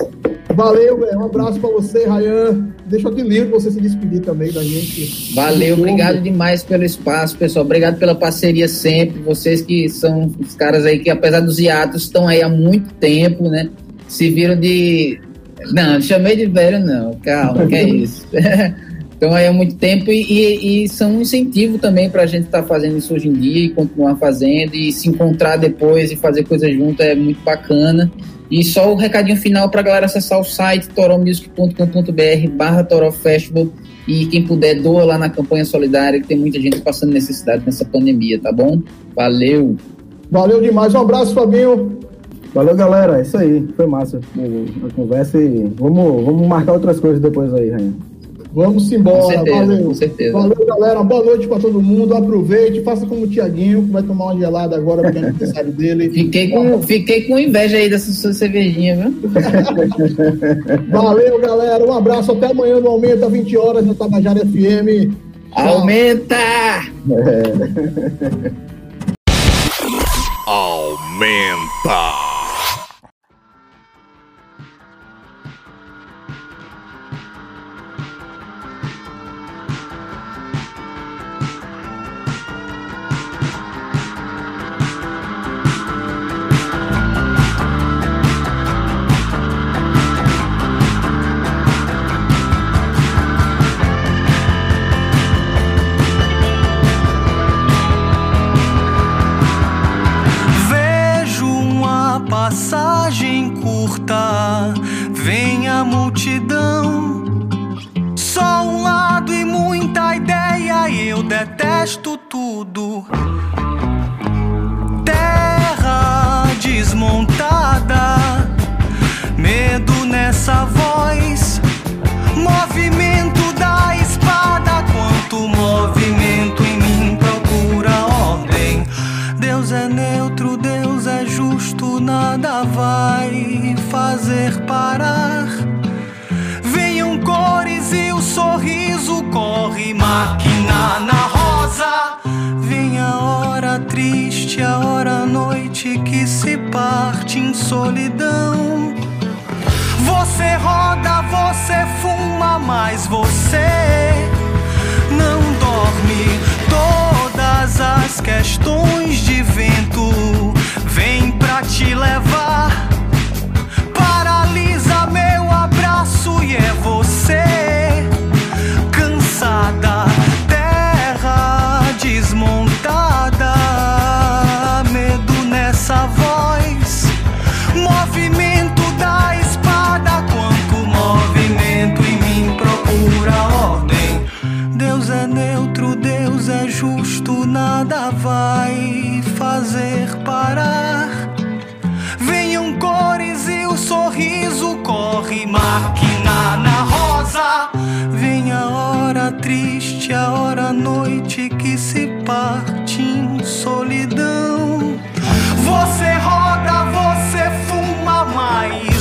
Speaker 2: Valeu, velho. Um abraço para você, Rayan. Deixa eu aqui livre você se despedir também da gente.
Speaker 4: Valeu, obrigado demais pelo espaço, pessoal. Obrigado pela parceria sempre. Vocês que são os caras aí que, apesar dos hiatos, estão aí há muito tempo, né? Se viram de. Não, chamei de velho, não. Calma, que é isso. Estão aí há muito tempo e, e- e são um incentivo também para a gente estar fazendo isso hoje em dia e continuar fazendo e se encontrar depois e fazer coisa junto é muito bacana. E só o recadinho final para a galera acessar o site toromusic.com.br barra Toro Festival e quem puder doa lá na campanha solidária que tem muita gente passando necessidade nessa pandemia, tá bom? Valeu!
Speaker 2: Valeu demais. Um abraço, Fabinho.
Speaker 3: Valeu, galera. É isso aí. Foi massa a conversa e vamos, vamos marcar outras coisas depois aí, Rainha.
Speaker 2: Vamos embora.
Speaker 4: Com certeza,
Speaker 2: Valeu.
Speaker 4: com certeza.
Speaker 2: Valeu, galera. Boa noite para todo mundo. Aproveite, faça como o Tiaguinho, que vai tomar uma gelada agora, porque é aniversário dele.
Speaker 4: Fiquei com, fiquei com inveja aí dessa sua cervejinha, viu?
Speaker 2: Valeu, galera. Um abraço. Até amanhã no Aumenta, 20 horas, no Tabajara FM. Tchau.
Speaker 4: Aumenta!
Speaker 6: Aumenta.
Speaker 9: noite que se parte em solidão. Você roda, você fuma
Speaker 10: mais.